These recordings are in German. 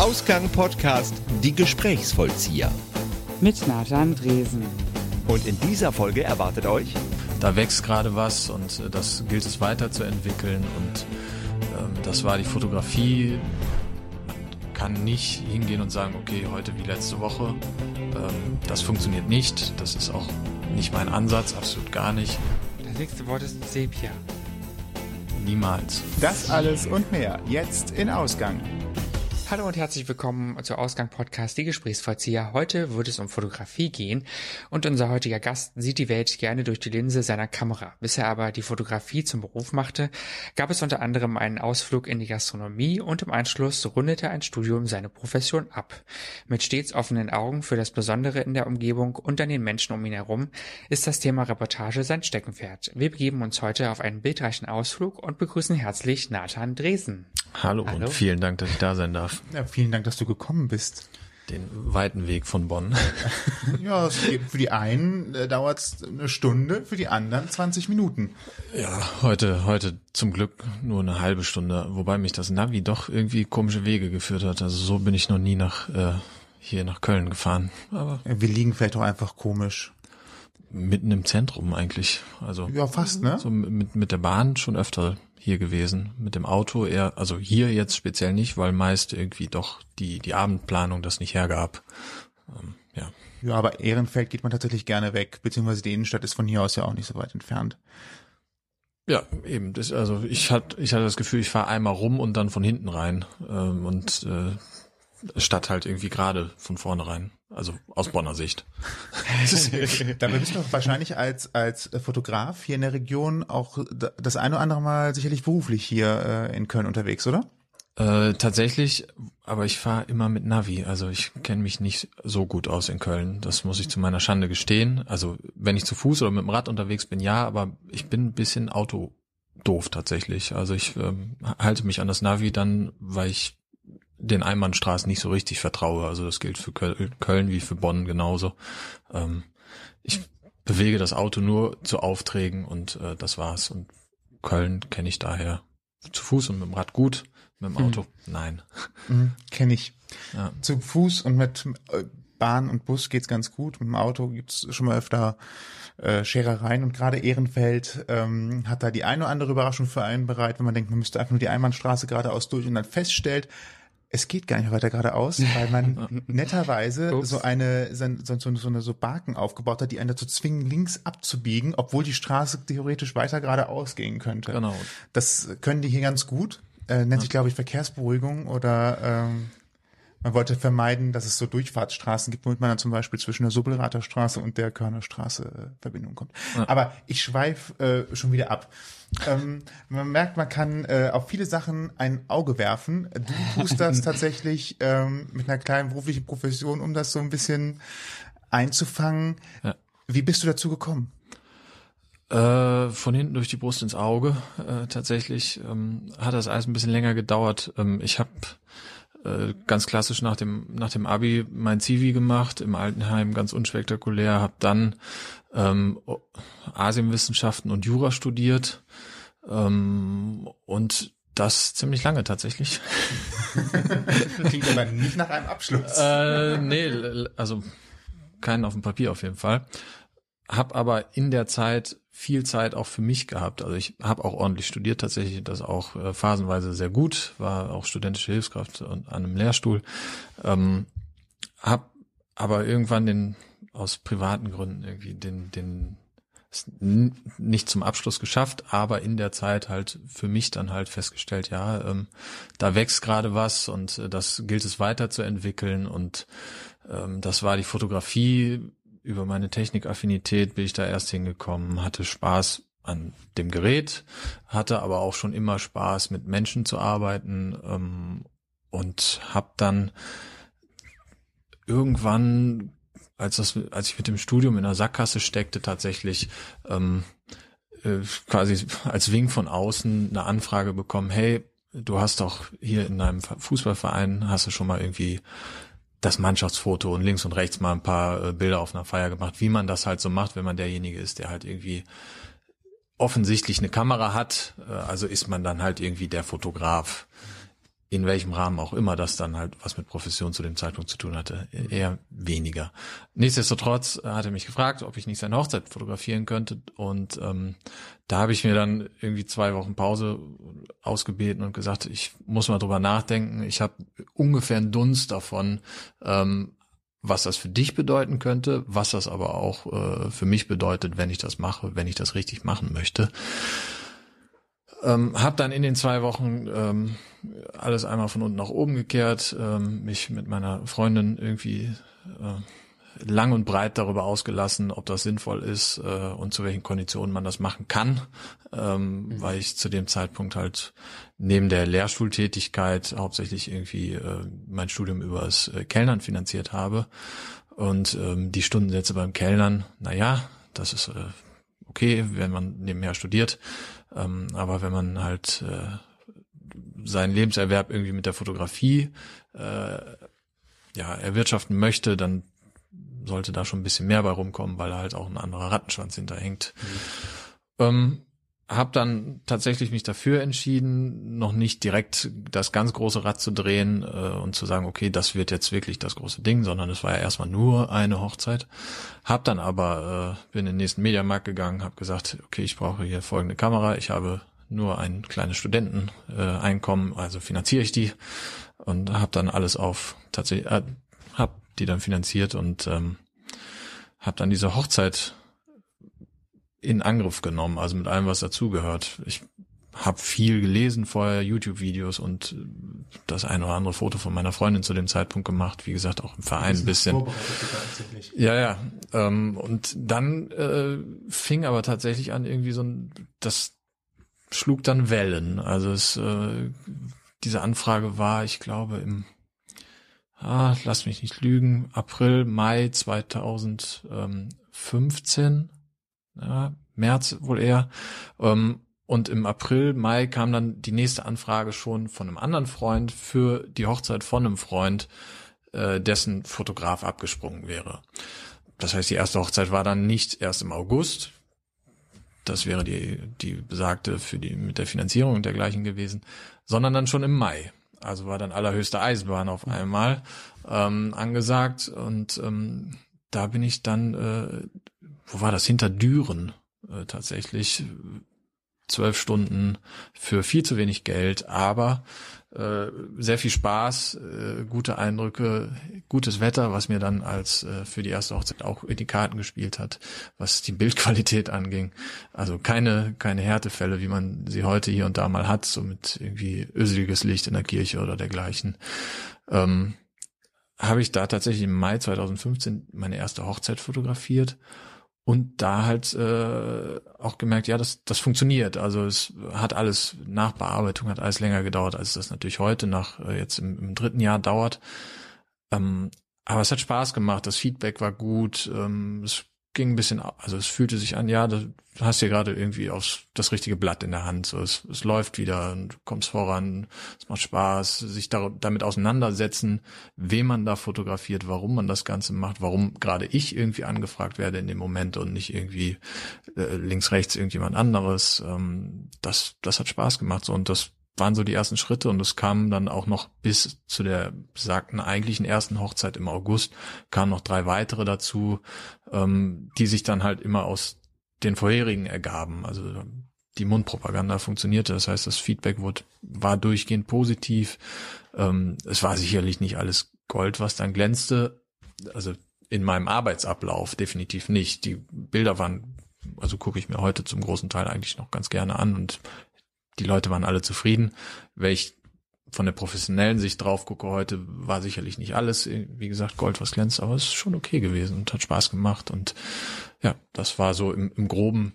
Ausgang Podcast Die Gesprächsvollzieher. Mit Nathan Dresen. Und in dieser Folge erwartet euch. Da wächst gerade was und äh, das gilt es weiterzuentwickeln und ähm, das war die Fotografie. Man kann nicht hingehen und sagen, okay, heute wie letzte Woche. Ähm, das funktioniert nicht. Das ist auch nicht mein Ansatz, absolut gar nicht. Das nächste Wort ist Sepia. Niemals. Das alles und mehr jetzt in Ausgang. Hallo und herzlich willkommen zur Ausgang Podcast Die Gesprächsvollzieher. Heute wird es um Fotografie gehen und unser heutiger Gast sieht die Welt gerne durch die Linse seiner Kamera. Bis er aber die Fotografie zum Beruf machte, gab es unter anderem einen Ausflug in die Gastronomie und im Anschluss rundete ein Studium seine Profession ab. Mit stets offenen Augen für das Besondere in der Umgebung und an den Menschen um ihn herum ist das Thema Reportage sein Steckenpferd. Wir begeben uns heute auf einen bildreichen Ausflug und begrüßen herzlich Nathan Dresen. Hallo, Hallo, und vielen Dank, dass ich da sein darf. Ja, vielen Dank, dass du gekommen bist. Den weiten Weg von Bonn. ja, für die einen äh, dauert es eine Stunde, für die anderen 20 Minuten. Ja, heute, heute zum Glück nur eine halbe Stunde, wobei mich das Navi doch irgendwie komische Wege geführt hat. Also so bin ich noch nie nach äh, hier nach Köln gefahren. Aber ja, wir liegen vielleicht auch einfach komisch. Mitten im Zentrum eigentlich. Also ja, fast, ne? So mit, mit der Bahn schon öfter hier gewesen. Mit dem Auto eher, also hier jetzt speziell nicht, weil meist irgendwie doch die, die Abendplanung das nicht hergab. Ähm, ja. Ja, aber Ehrenfeld geht man tatsächlich gerne weg, beziehungsweise die Innenstadt ist von hier aus ja auch nicht so weit entfernt. Ja, eben. Das, also ich hatte, ich hatte das Gefühl, ich fahre einmal rum und dann von hinten rein ähm, und äh, statt halt irgendwie gerade von vornherein. Also aus Bonner Sicht. Dabei bist du wahrscheinlich als, als Fotograf hier in der Region auch das eine oder andere Mal sicherlich beruflich hier äh, in Köln unterwegs, oder? Äh, tatsächlich, aber ich fahre immer mit Navi. Also ich kenne mich nicht so gut aus in Köln. Das muss ich zu meiner Schande gestehen. Also wenn ich zu Fuß oder mit dem Rad unterwegs bin, ja, aber ich bin ein bisschen Auto doof tatsächlich. Also ich ähm, halte mich an das Navi dann, weil ich den Einbahnstraßen nicht so richtig vertraue. Also das gilt für Köln wie für Bonn genauso. Ähm, ich bewege das Auto nur zu Aufträgen und äh, das war's. Und Köln kenne ich daher zu Fuß und mit dem Rad gut, mit dem hm. Auto mhm. nein. Mhm, kenne ich. Ja. Zu Fuß und mit äh, Bahn und Bus geht's ganz gut. Mit dem Auto gibt's schon mal öfter äh, Scherereien und gerade Ehrenfeld ähm, hat da die eine oder andere Überraschung für einen bereit, wenn man denkt, man müsste einfach nur die Einbahnstraße geradeaus durch und dann feststellt, es geht gar nicht weiter geradeaus, weil man netterweise so eine so, so, so eine so Barken aufgebaut hat, die einen dazu zwingen, links abzubiegen, obwohl die Straße theoretisch weiter geradeaus gehen könnte. Genau. Das können die hier ganz gut. Äh, nennt ja. sich, glaube ich, Verkehrsberuhigung oder ähm, man wollte vermeiden, dass es so Durchfahrtsstraßen gibt, womit man dann zum Beispiel zwischen der Subbelrater Straße und der Körnerstraße äh, Verbindung kommt. Ja. Aber ich schweif äh, schon wieder ab. Ähm, man merkt, man kann äh, auf viele Sachen ein Auge werfen. Du tust das tatsächlich ähm, mit einer kleinen beruflichen Profession, um das so ein bisschen einzufangen. Ja. Wie bist du dazu gekommen? Äh, von hinten durch die Brust ins Auge. Äh, tatsächlich ähm, hat das alles ein bisschen länger gedauert. Ähm, ich habe äh, ganz klassisch nach dem nach dem Abi mein Zivi gemacht im Altenheim ganz unspektakulär habe dann ähm, Asienwissenschaften und Jura studiert ähm, und das ziemlich lange tatsächlich. Klingt aber nicht nach einem Abschluss. Äh, nee, also keinen auf dem Papier auf jeden Fall. Hab aber in der Zeit viel Zeit auch für mich gehabt. Also ich habe auch ordentlich studiert, tatsächlich das auch äh, phasenweise sehr gut, war auch studentische Hilfskraft an einem Lehrstuhl. Ähm, hab aber irgendwann den aus privaten Gründen irgendwie den den nicht zum Abschluss geschafft, aber in der Zeit halt für mich dann halt festgestellt, ja, ähm, da wächst gerade was und äh, das gilt es weiterzuentwickeln und ähm, das war die Fotografie über meine Technikaffinität bin ich da erst hingekommen, hatte Spaß an dem Gerät, hatte aber auch schon immer Spaß mit Menschen zu arbeiten ähm, und habe dann irgendwann, als das, als ich mit dem Studium in der Sackgasse steckte, tatsächlich ähm, äh, quasi als Wink von außen eine Anfrage bekommen: Hey, du hast doch hier in deinem Fußballverein hast du schon mal irgendwie das Mannschaftsfoto und links und rechts mal ein paar äh, Bilder auf einer Feier gemacht, wie man das halt so macht, wenn man derjenige ist, der halt irgendwie offensichtlich eine Kamera hat. Äh, also ist man dann halt irgendwie der Fotograf. In welchem Rahmen auch immer das dann halt was mit Profession zu dem Zeitpunkt zu tun hatte, eher weniger. Nichtsdestotrotz hat er mich gefragt, ob ich nicht seine Hochzeit fotografieren könnte und ähm, da habe ich mir dann irgendwie zwei Wochen Pause ausgebeten und gesagt, ich muss mal drüber nachdenken. Ich habe ungefähr einen Dunst davon, ähm, was das für dich bedeuten könnte, was das aber auch äh, für mich bedeutet, wenn ich das mache, wenn ich das richtig machen möchte. Ähm, hab dann in den zwei Wochen ähm, alles einmal von unten nach oben gekehrt, ähm, mich mit meiner Freundin irgendwie äh, lang und breit darüber ausgelassen, ob das sinnvoll ist äh, und zu welchen Konditionen man das machen kann, ähm, mhm. weil ich zu dem Zeitpunkt halt neben der Lehrschultätigkeit hauptsächlich irgendwie äh, mein Studium übers äh, Kellnern finanziert habe und ähm, die Stundensätze beim Kellnern, na ja, das ist äh, okay, wenn man nebenher studiert. Ähm, aber wenn man halt äh, seinen Lebenserwerb irgendwie mit der Fotografie äh, ja, erwirtschaften möchte, dann sollte da schon ein bisschen mehr bei rumkommen, weil halt auch ein anderer Rattenschwanz hinterhängt. Mhm. Ähm, hab dann tatsächlich mich dafür entschieden, noch nicht direkt das ganz große Rad zu drehen äh, und zu sagen, okay, das wird jetzt wirklich das große Ding, sondern es war ja erstmal nur eine Hochzeit. Hab dann aber äh, bin in den nächsten Mediamarkt gegangen, hab gesagt, okay, ich brauche hier folgende Kamera, ich habe nur ein kleines Studenteneinkommen, äh, also finanziere ich die und hab dann alles auf tatsächlich äh, hab die dann finanziert und ähm, hab dann diese Hochzeit in Angriff genommen, also mit allem, was dazugehört. Ich habe viel gelesen vorher, YouTube-Videos und das eine oder andere Foto von meiner Freundin zu dem Zeitpunkt gemacht. Wie gesagt, auch im Verein ein bisschen. Ja, ja. Ähm, und dann äh, fing aber tatsächlich an, irgendwie so ein, das schlug dann Wellen. Also es, äh, diese Anfrage war, ich glaube, im, ah, lass mich nicht lügen, April, Mai 2015 ja, März wohl eher. Ähm, und im April, Mai kam dann die nächste Anfrage schon von einem anderen Freund für die Hochzeit von einem Freund, äh, dessen Fotograf abgesprungen wäre. Das heißt, die erste Hochzeit war dann nicht erst im August. Das wäre die, die besagte für die, mit der Finanzierung und dergleichen gewesen, sondern dann schon im Mai. Also war dann allerhöchste Eisenbahn auf einmal ähm, angesagt und ähm, da bin ich dann äh, wo war das? Hinter Düren äh, tatsächlich. Zwölf Stunden für viel zu wenig Geld, aber äh, sehr viel Spaß, äh, gute Eindrücke, gutes Wetter, was mir dann als äh, für die erste Hochzeit auch in die Karten gespielt hat, was die Bildqualität anging. Also keine keine Härtefälle, wie man sie heute hier und da mal hat, so mit irgendwie öseliges Licht in der Kirche oder dergleichen. Ähm, habe ich da tatsächlich im Mai 2015 meine erste Hochzeit fotografiert und da halt äh, auch gemerkt, ja, das, das funktioniert. Also es hat alles nach Bearbeitung, hat alles länger gedauert, als das natürlich heute nach äh, jetzt im, im dritten Jahr dauert. Ähm, aber es hat Spaß gemacht, das Feedback war gut, ähm, es ging ein bisschen, also es fühlte sich an, ja, du hast hier gerade irgendwie aufs, das richtige Blatt in der Hand. So, es, es läuft wieder und du kommst voran, es macht Spaß, sich da, damit auseinandersetzen, wem man da fotografiert, warum man das Ganze macht, warum gerade ich irgendwie angefragt werde in dem Moment und nicht irgendwie äh, links, rechts irgendjemand anderes. Ähm, das, das hat Spaß gemacht so und das waren so die ersten Schritte und es kam dann auch noch bis zu der besagten eigentlichen ersten Hochzeit im August, kamen noch drei weitere dazu, ähm, die sich dann halt immer aus den vorherigen ergaben. Also die Mundpropaganda funktionierte, das heißt, das Feedback wurde, war durchgehend positiv. Ähm, es war sicherlich nicht alles Gold, was dann glänzte. Also in meinem Arbeitsablauf definitiv nicht. Die Bilder waren also gucke ich mir heute zum großen Teil eigentlich noch ganz gerne an und die Leute waren alle zufrieden. Wenn ich von der professionellen Sicht drauf gucke heute, war sicherlich nicht alles, wie gesagt, Gold, was glänzt, aber es ist schon okay gewesen und hat Spaß gemacht. Und ja, das war so im, im Groben,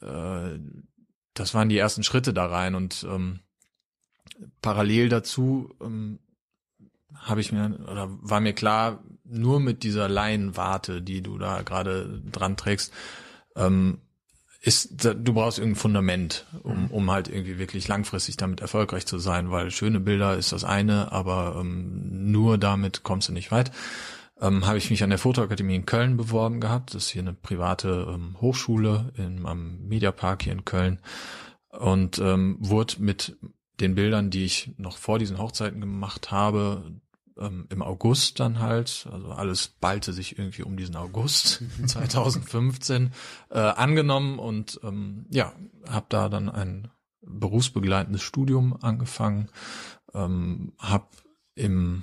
äh, das waren die ersten Schritte da rein. Und ähm, parallel dazu ähm, habe ich mir oder war mir klar, nur mit dieser Laienwarte, die du da gerade dran trägst, ähm, ist, du brauchst irgendein Fundament, um, mhm. um halt irgendwie wirklich langfristig damit erfolgreich zu sein, weil schöne Bilder ist das eine, aber ähm, nur damit kommst du nicht weit. Ähm, habe ich mich an der Fotoakademie in Köln beworben gehabt. Das ist hier eine private ähm, Hochschule in, am Mediapark hier in Köln und ähm, wurde mit den Bildern, die ich noch vor diesen Hochzeiten gemacht habe, ähm, im August dann halt, also alles ballte sich irgendwie um diesen August 2015 äh, angenommen und ähm, ja, habe da dann ein berufsbegleitendes Studium angefangen, ähm, habe im,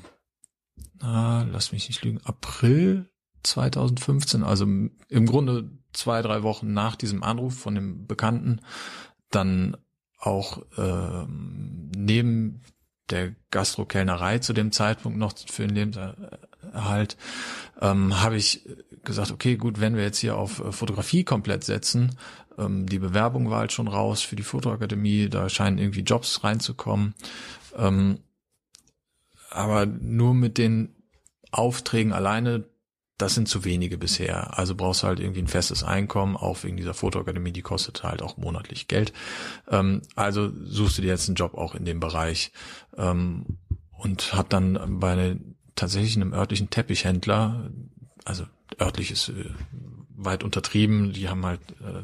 na, lass mich nicht lügen, April 2015, also im Grunde zwei, drei Wochen nach diesem Anruf von dem Bekannten, dann auch ähm, neben der Gastrokellnerei zu dem Zeitpunkt noch für den Lebenserhalt, ähm, habe ich gesagt, okay, gut, wenn wir jetzt hier auf äh, Fotografie komplett setzen, ähm, die Bewerbung war halt schon raus für die Fotoakademie, da scheinen irgendwie Jobs reinzukommen. Ähm, aber nur mit den Aufträgen alleine das sind zu wenige bisher. Also brauchst du halt irgendwie ein festes Einkommen, auch wegen dieser Fotoakademie, die kostet halt auch monatlich Geld. Ähm, also suchst du dir jetzt einen Job auch in dem Bereich. Ähm, und hab dann bei eine, tatsächlich einem örtlichen Teppichhändler, also örtlich ist äh, weit untertrieben, die haben halt äh,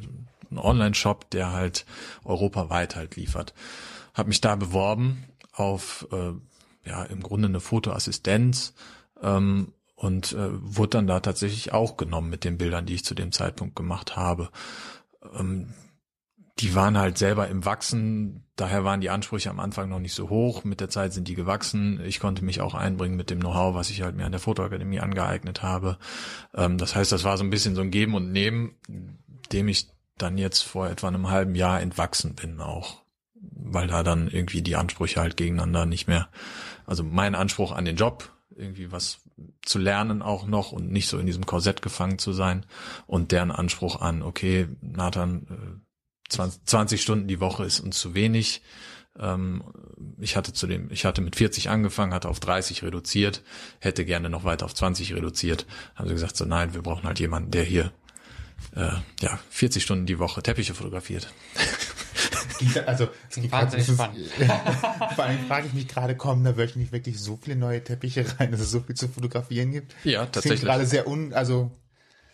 einen Online-Shop, der halt europaweit halt liefert. Hab mich da beworben auf äh, ja im Grunde eine Fotoassistenz ähm, und äh, wurde dann da tatsächlich auch genommen mit den Bildern, die ich zu dem Zeitpunkt gemacht habe. Ähm, die waren halt selber im Wachsen, daher waren die Ansprüche am Anfang noch nicht so hoch. Mit der Zeit sind die gewachsen. Ich konnte mich auch einbringen mit dem Know-how, was ich halt mir an der Fotoakademie angeeignet habe. Ähm, das heißt, das war so ein bisschen so ein Geben und Nehmen, dem ich dann jetzt vor etwa einem halben Jahr entwachsen bin auch, weil da dann irgendwie die Ansprüche halt gegeneinander nicht mehr, also mein Anspruch an den Job irgendwie was zu lernen auch noch und nicht so in diesem Korsett gefangen zu sein und deren Anspruch an, okay, Nathan, 20, äh, 20 Stunden die Woche ist uns zu wenig. Ähm, ich hatte zu dem, ich hatte mit 40 angefangen, hatte auf 30 reduziert, hätte gerne noch weiter auf 20 reduziert. Haben sie gesagt, so nein, wir brauchen halt jemanden, der hier äh, ja 40 Stunden die Woche Teppiche fotografiert. also es gibt wahnsinnig spannend. vor allem frage ich mich gerade, kommen da wirklich wirklich so viele neue Teppiche rein, dass es so viel zu fotografieren gibt? Ja, tatsächlich. gerade sehr un, also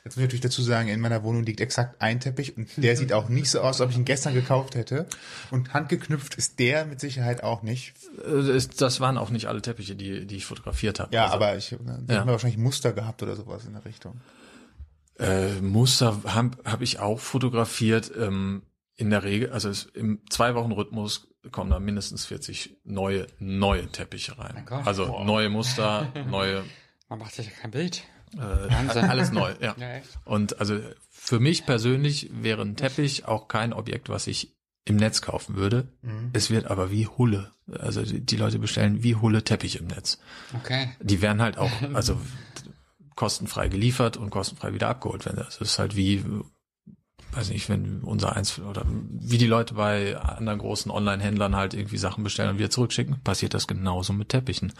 Jetzt muss ich natürlich dazu sagen, in meiner Wohnung liegt exakt ein Teppich und der sieht auch nicht so aus, als ob ich ihn gestern gekauft hätte. Und handgeknüpft ist der mit Sicherheit auch nicht. Äh, das waren auch nicht alle Teppiche, die, die ich fotografiert habe. Ja, also, aber ich, die ja. haben wahrscheinlich Muster gehabt oder sowas in der Richtung. Äh, Muster habe hab ich auch fotografiert. Ähm, in der Regel, also es, im zwei Wochen Rhythmus kommen da mindestens 40 neue, neue Teppiche rein. Also boah. neue Muster, neue. Man macht sich ja kein Bild. Äh, alles neu, ja. ja Und also für mich persönlich wäre ein Teppich auch kein Objekt, was ich im Netz kaufen würde. Mhm. Es wird aber wie Hulle. Also die, die, Leute bestellen wie Hulle Teppich im Netz. Okay. Die werden halt auch, also kostenfrei geliefert und kostenfrei wieder abgeholt werden. Das ist halt wie weiß nicht, wenn unser eins oder wie die Leute bei anderen großen Online-Händlern halt irgendwie Sachen bestellen und wieder zurückschicken, passiert das genauso mit Teppichen.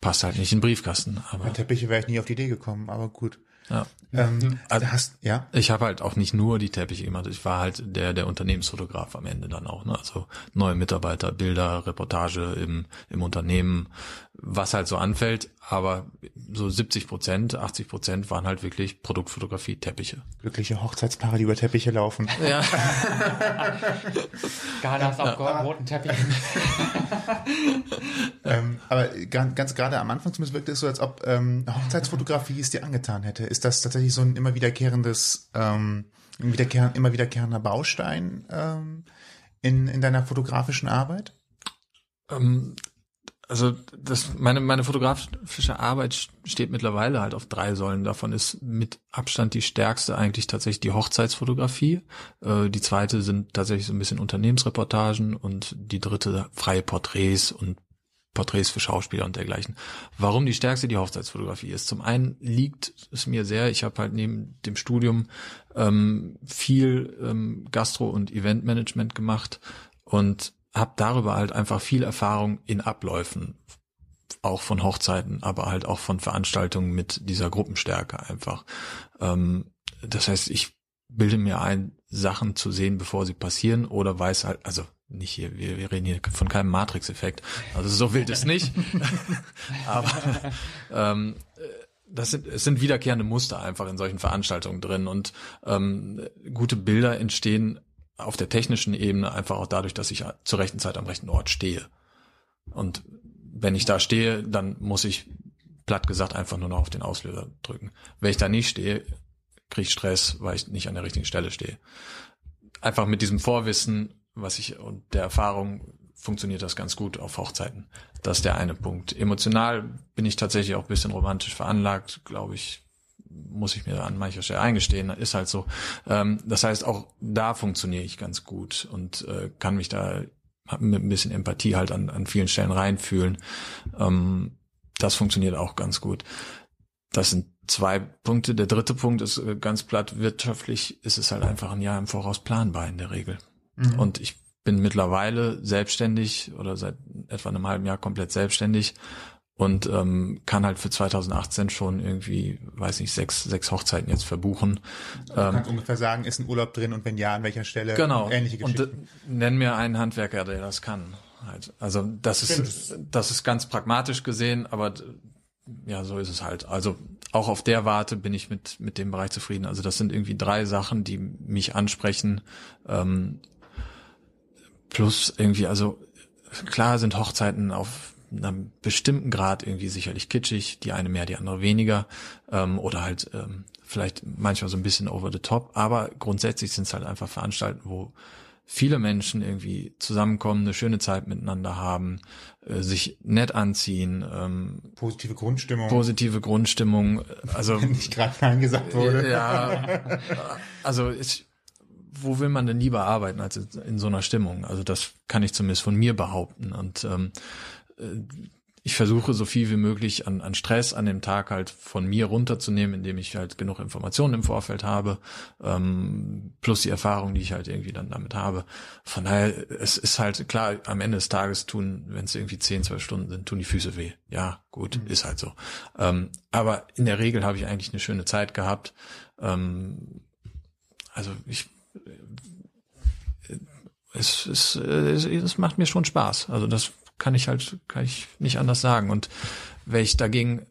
Passt halt nicht in den Briefkasten. Aber Bei Teppiche wäre ich nie auf die Idee gekommen, aber gut. Ja. Ähm, also hast, ja. Ich habe halt auch nicht nur die Teppiche gemacht. Ich war halt der der Unternehmensfotograf am Ende dann auch. Ne? Also neue Mitarbeiter, Bilder, Reportage im im Unternehmen, was halt so anfällt. Aber so 70 Prozent, 80 Prozent waren halt wirklich Produktfotografie, Teppiche. Glückliche Hochzeitspaare, die über Teppiche laufen. Ja. Galas auf ja. roten Teppichen. ähm, aber ganz, ganz gerade am Anfang zumindest wirkte es so, als ob ähm, Hochzeitsfotografie es dir angetan hätte. Ist das tatsächlich so ein immer wiederkehrendes, ähm, wiederkehr, immer wiederkehrender Baustein ähm, in, in deiner fotografischen Arbeit? Ähm, also das, meine, meine fotografische Arbeit steht mittlerweile halt auf drei Säulen. Davon ist mit Abstand die stärkste eigentlich tatsächlich die Hochzeitsfotografie. Äh, die zweite sind tatsächlich so ein bisschen Unternehmensreportagen und die dritte freie Porträts und Porträts für Schauspieler und dergleichen. Warum die stärkste die Hochzeitsfotografie ist? Zum einen liegt es mir sehr, ich habe halt neben dem Studium ähm, viel ähm, Gastro- und Eventmanagement gemacht und habe darüber halt einfach viel Erfahrung in Abläufen, auch von Hochzeiten, aber halt auch von Veranstaltungen mit dieser Gruppenstärke einfach. Ähm, das heißt, ich bilde mir ein, Sachen zu sehen, bevor sie passieren oder weiß halt, also nicht hier, wir, wir reden hier von keinem Matrix-Effekt, also so wild ist nicht, aber ähm, das sind, es sind wiederkehrende Muster einfach in solchen Veranstaltungen drin. Und ähm, gute Bilder entstehen auf der technischen Ebene einfach auch dadurch, dass ich zur rechten Zeit am rechten Ort stehe. Und wenn ich da stehe, dann muss ich platt gesagt einfach nur noch auf den Auslöser drücken. Wenn ich da nicht stehe, kriege ich Stress, weil ich nicht an der richtigen Stelle stehe. Einfach mit diesem Vorwissen, was ich und der Erfahrung funktioniert das ganz gut auf Hochzeiten. Das ist der eine Punkt. Emotional bin ich tatsächlich auch ein bisschen romantisch veranlagt, glaube ich, muss ich mir an mancher Stelle eingestehen, ist halt so. Ähm, das heißt, auch da funktioniere ich ganz gut und äh, kann mich da mit ein bisschen Empathie halt an, an vielen Stellen reinfühlen. Ähm, das funktioniert auch ganz gut. Das sind zwei Punkte. Der dritte Punkt ist äh, ganz platt wirtschaftlich, ist es halt einfach ein Jahr im Voraus planbar in der Regel. Mhm. Und ich bin mittlerweile selbstständig oder seit etwa einem halben Jahr komplett selbstständig und ähm, kann halt für 2018 schon irgendwie, weiß nicht, sechs, sechs Hochzeiten jetzt verbuchen. Du ähm, kannst ungefähr sagen, ist ein Urlaub drin und wenn ja, an welcher Stelle? Genau. Ähnliche Geschichten. Und nenn mir einen Handwerker, der das kann. Halt. Also das ist, das ist ganz pragmatisch gesehen, aber ja, so ist es halt. Also auch auf der Warte bin ich mit mit dem Bereich zufrieden. Also das sind irgendwie drei Sachen, die mich ansprechen. Ähm, plus irgendwie, also klar sind Hochzeiten auf einem bestimmten Grad irgendwie sicherlich kitschig, die eine mehr, die andere weniger, ähm, oder halt ähm, vielleicht manchmal so ein bisschen over the top, aber grundsätzlich sind es halt einfach Veranstaltungen, wo viele Menschen irgendwie zusammenkommen, eine schöne Zeit miteinander haben, äh, sich nett anziehen. Ähm, positive Grundstimmung. Positive Grundstimmung. Also Wenn nicht gerade Nein gesagt wurde. Ja, also ich, wo will man denn lieber arbeiten als in so einer Stimmung? Also das kann ich zumindest von mir behaupten. Und ähm, äh, ich versuche so viel wie möglich an, an Stress an dem Tag halt von mir runterzunehmen, indem ich halt genug Informationen im Vorfeld habe, ähm, plus die Erfahrung, die ich halt irgendwie dann damit habe. Von daher, es ist halt klar, am Ende des Tages tun, wenn es irgendwie 10, 12 Stunden sind, tun die Füße weh. Ja, gut, mhm. ist halt so. Ähm, aber in der Regel habe ich eigentlich eine schöne Zeit gehabt. Ähm, also ich äh, es, es, es, es macht mir schon Spaß. Also das kann ich halt, kann ich nicht anders sagen. Und wenn ich dagegen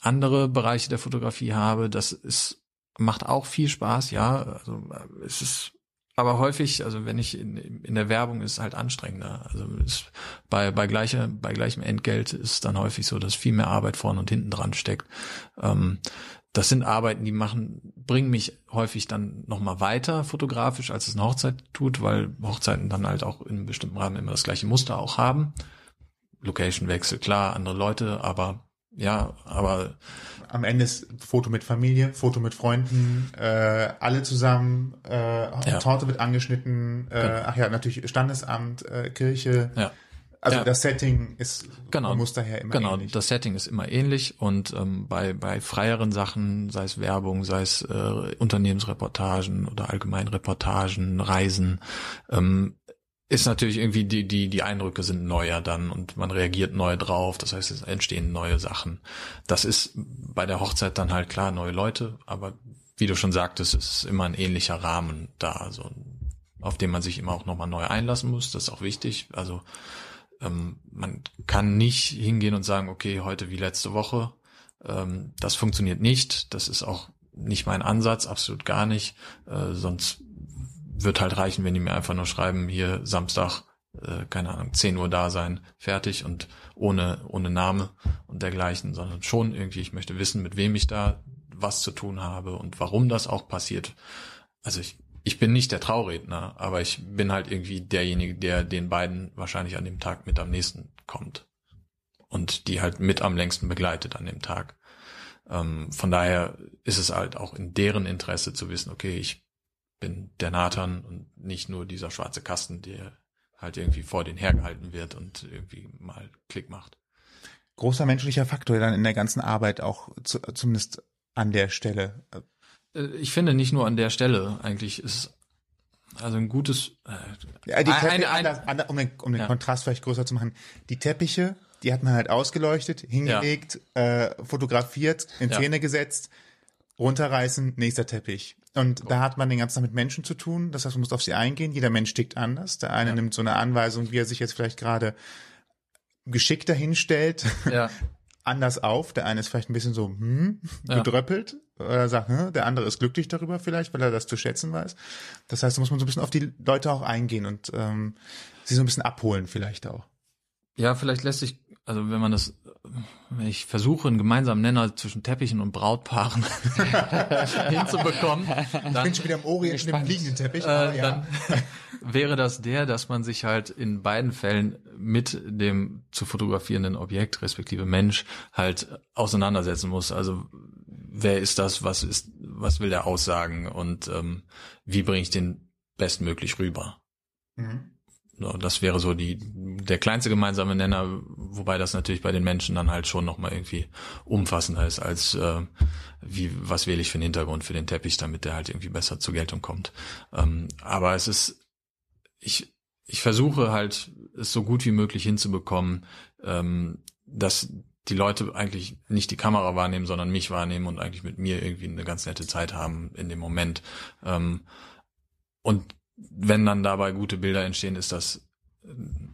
andere Bereiche der Fotografie habe, das ist, macht auch viel Spaß, ja. Also es ist aber häufig, also wenn ich in, in der Werbung ist halt anstrengender. Also ist bei, bei gleicher, bei gleichem Entgelt ist dann häufig so, dass viel mehr Arbeit vorne und hinten dran steckt. Ähm, das sind Arbeiten, die machen, bringen mich häufig dann nochmal weiter fotografisch, als es eine Hochzeit tut, weil Hochzeiten dann halt auch in bestimmten Rahmen immer das gleiche Muster auch haben. Location-Wechsel, klar, andere Leute, aber ja, aber am Ende ist Foto mit Familie, Foto mit Freunden, äh, alle zusammen, äh, ja. Torte wird angeschnitten, äh, genau. ach ja, natürlich Standesamt, äh, Kirche. Ja. Also ja. das Setting ist genau, muss daher immer genau, ähnlich. Genau, das Setting ist immer ähnlich und ähm, bei bei freieren Sachen, sei es Werbung, sei es äh, Unternehmensreportagen oder Allgemeinreportagen, Reisen, ähm, ist natürlich irgendwie die, die, die Eindrücke sind neuer dann und man reagiert neu drauf. Das heißt, es entstehen neue Sachen. Das ist bei der Hochzeit dann halt klar neue Leute, aber wie du schon sagtest, ist immer ein ähnlicher Rahmen da, so, auf den man sich immer auch nochmal neu einlassen muss. Das ist auch wichtig. Also, ähm, man kann nicht hingehen und sagen, okay, heute wie letzte Woche. Ähm, das funktioniert nicht. Das ist auch nicht mein Ansatz, absolut gar nicht. Äh, sonst wird halt reichen, wenn die mir einfach nur schreiben, hier Samstag, äh, keine Ahnung, 10 Uhr da sein, fertig und ohne, ohne Name und dergleichen, sondern schon irgendwie, ich möchte wissen, mit wem ich da was zu tun habe und warum das auch passiert. Also ich, ich bin nicht der Trauredner, aber ich bin halt irgendwie derjenige, der den beiden wahrscheinlich an dem Tag mit am nächsten kommt und die halt mit am längsten begleitet an dem Tag. Ähm, von daher ist es halt auch in deren Interesse zu wissen, okay, ich bin der Nathan und nicht nur dieser schwarze Kasten, der halt irgendwie vor den hergehalten wird und irgendwie mal Klick macht. Großer menschlicher Faktor dann in der ganzen Arbeit auch zu, zumindest an der Stelle. Äh, ich finde nicht nur an der Stelle, eigentlich ist also ein gutes. Äh, ja, die Teppiche, ein, ein, anders, um den, um den ja. Kontrast vielleicht größer zu machen. Die Teppiche, die hat man halt ausgeleuchtet, hingelegt, ja. äh, fotografiert, in Szene gesetzt, runterreißen, nächster Teppich. Und da hat man den ganzen Tag mit Menschen zu tun. Das heißt, man muss auf sie eingehen. Jeder Mensch tickt anders. Der eine ja. nimmt so eine Anweisung, wie er sich jetzt vielleicht gerade geschickter hinstellt, ja. anders auf. Der eine ist vielleicht ein bisschen so hm, gedröppelt, weil er sagt, hm, der andere ist glücklich darüber vielleicht, weil er das zu schätzen weiß. Das heißt, da muss man so ein bisschen auf die Leute auch eingehen und ähm, sie so ein bisschen abholen vielleicht auch. Ja, vielleicht lässt sich, also wenn man das, wenn ich versuche, einen gemeinsamen Nenner zwischen Teppichen und Brautpaaren hinzubekommen, dann, ich bin schon wieder im Orient in dem fliegenden Teppich. Äh, ja. Dann wäre das der, dass man sich halt in beiden Fällen mit dem zu fotografierenden Objekt, respektive Mensch, halt auseinandersetzen muss. Also wer ist das, was ist, was will der aussagen und ähm, wie bringe ich den bestmöglich rüber? Mhm. Das wäre so die der kleinste gemeinsame Nenner, wobei das natürlich bei den Menschen dann halt schon nochmal irgendwie umfassender ist als äh, wie was wähle ich für einen Hintergrund für den Teppich, damit der halt irgendwie besser zur Geltung kommt. Ähm, aber es ist ich ich versuche halt es so gut wie möglich hinzubekommen, ähm, dass die Leute eigentlich nicht die Kamera wahrnehmen, sondern mich wahrnehmen und eigentlich mit mir irgendwie eine ganz nette Zeit haben in dem Moment. Ähm, und wenn dann dabei gute Bilder entstehen, ist das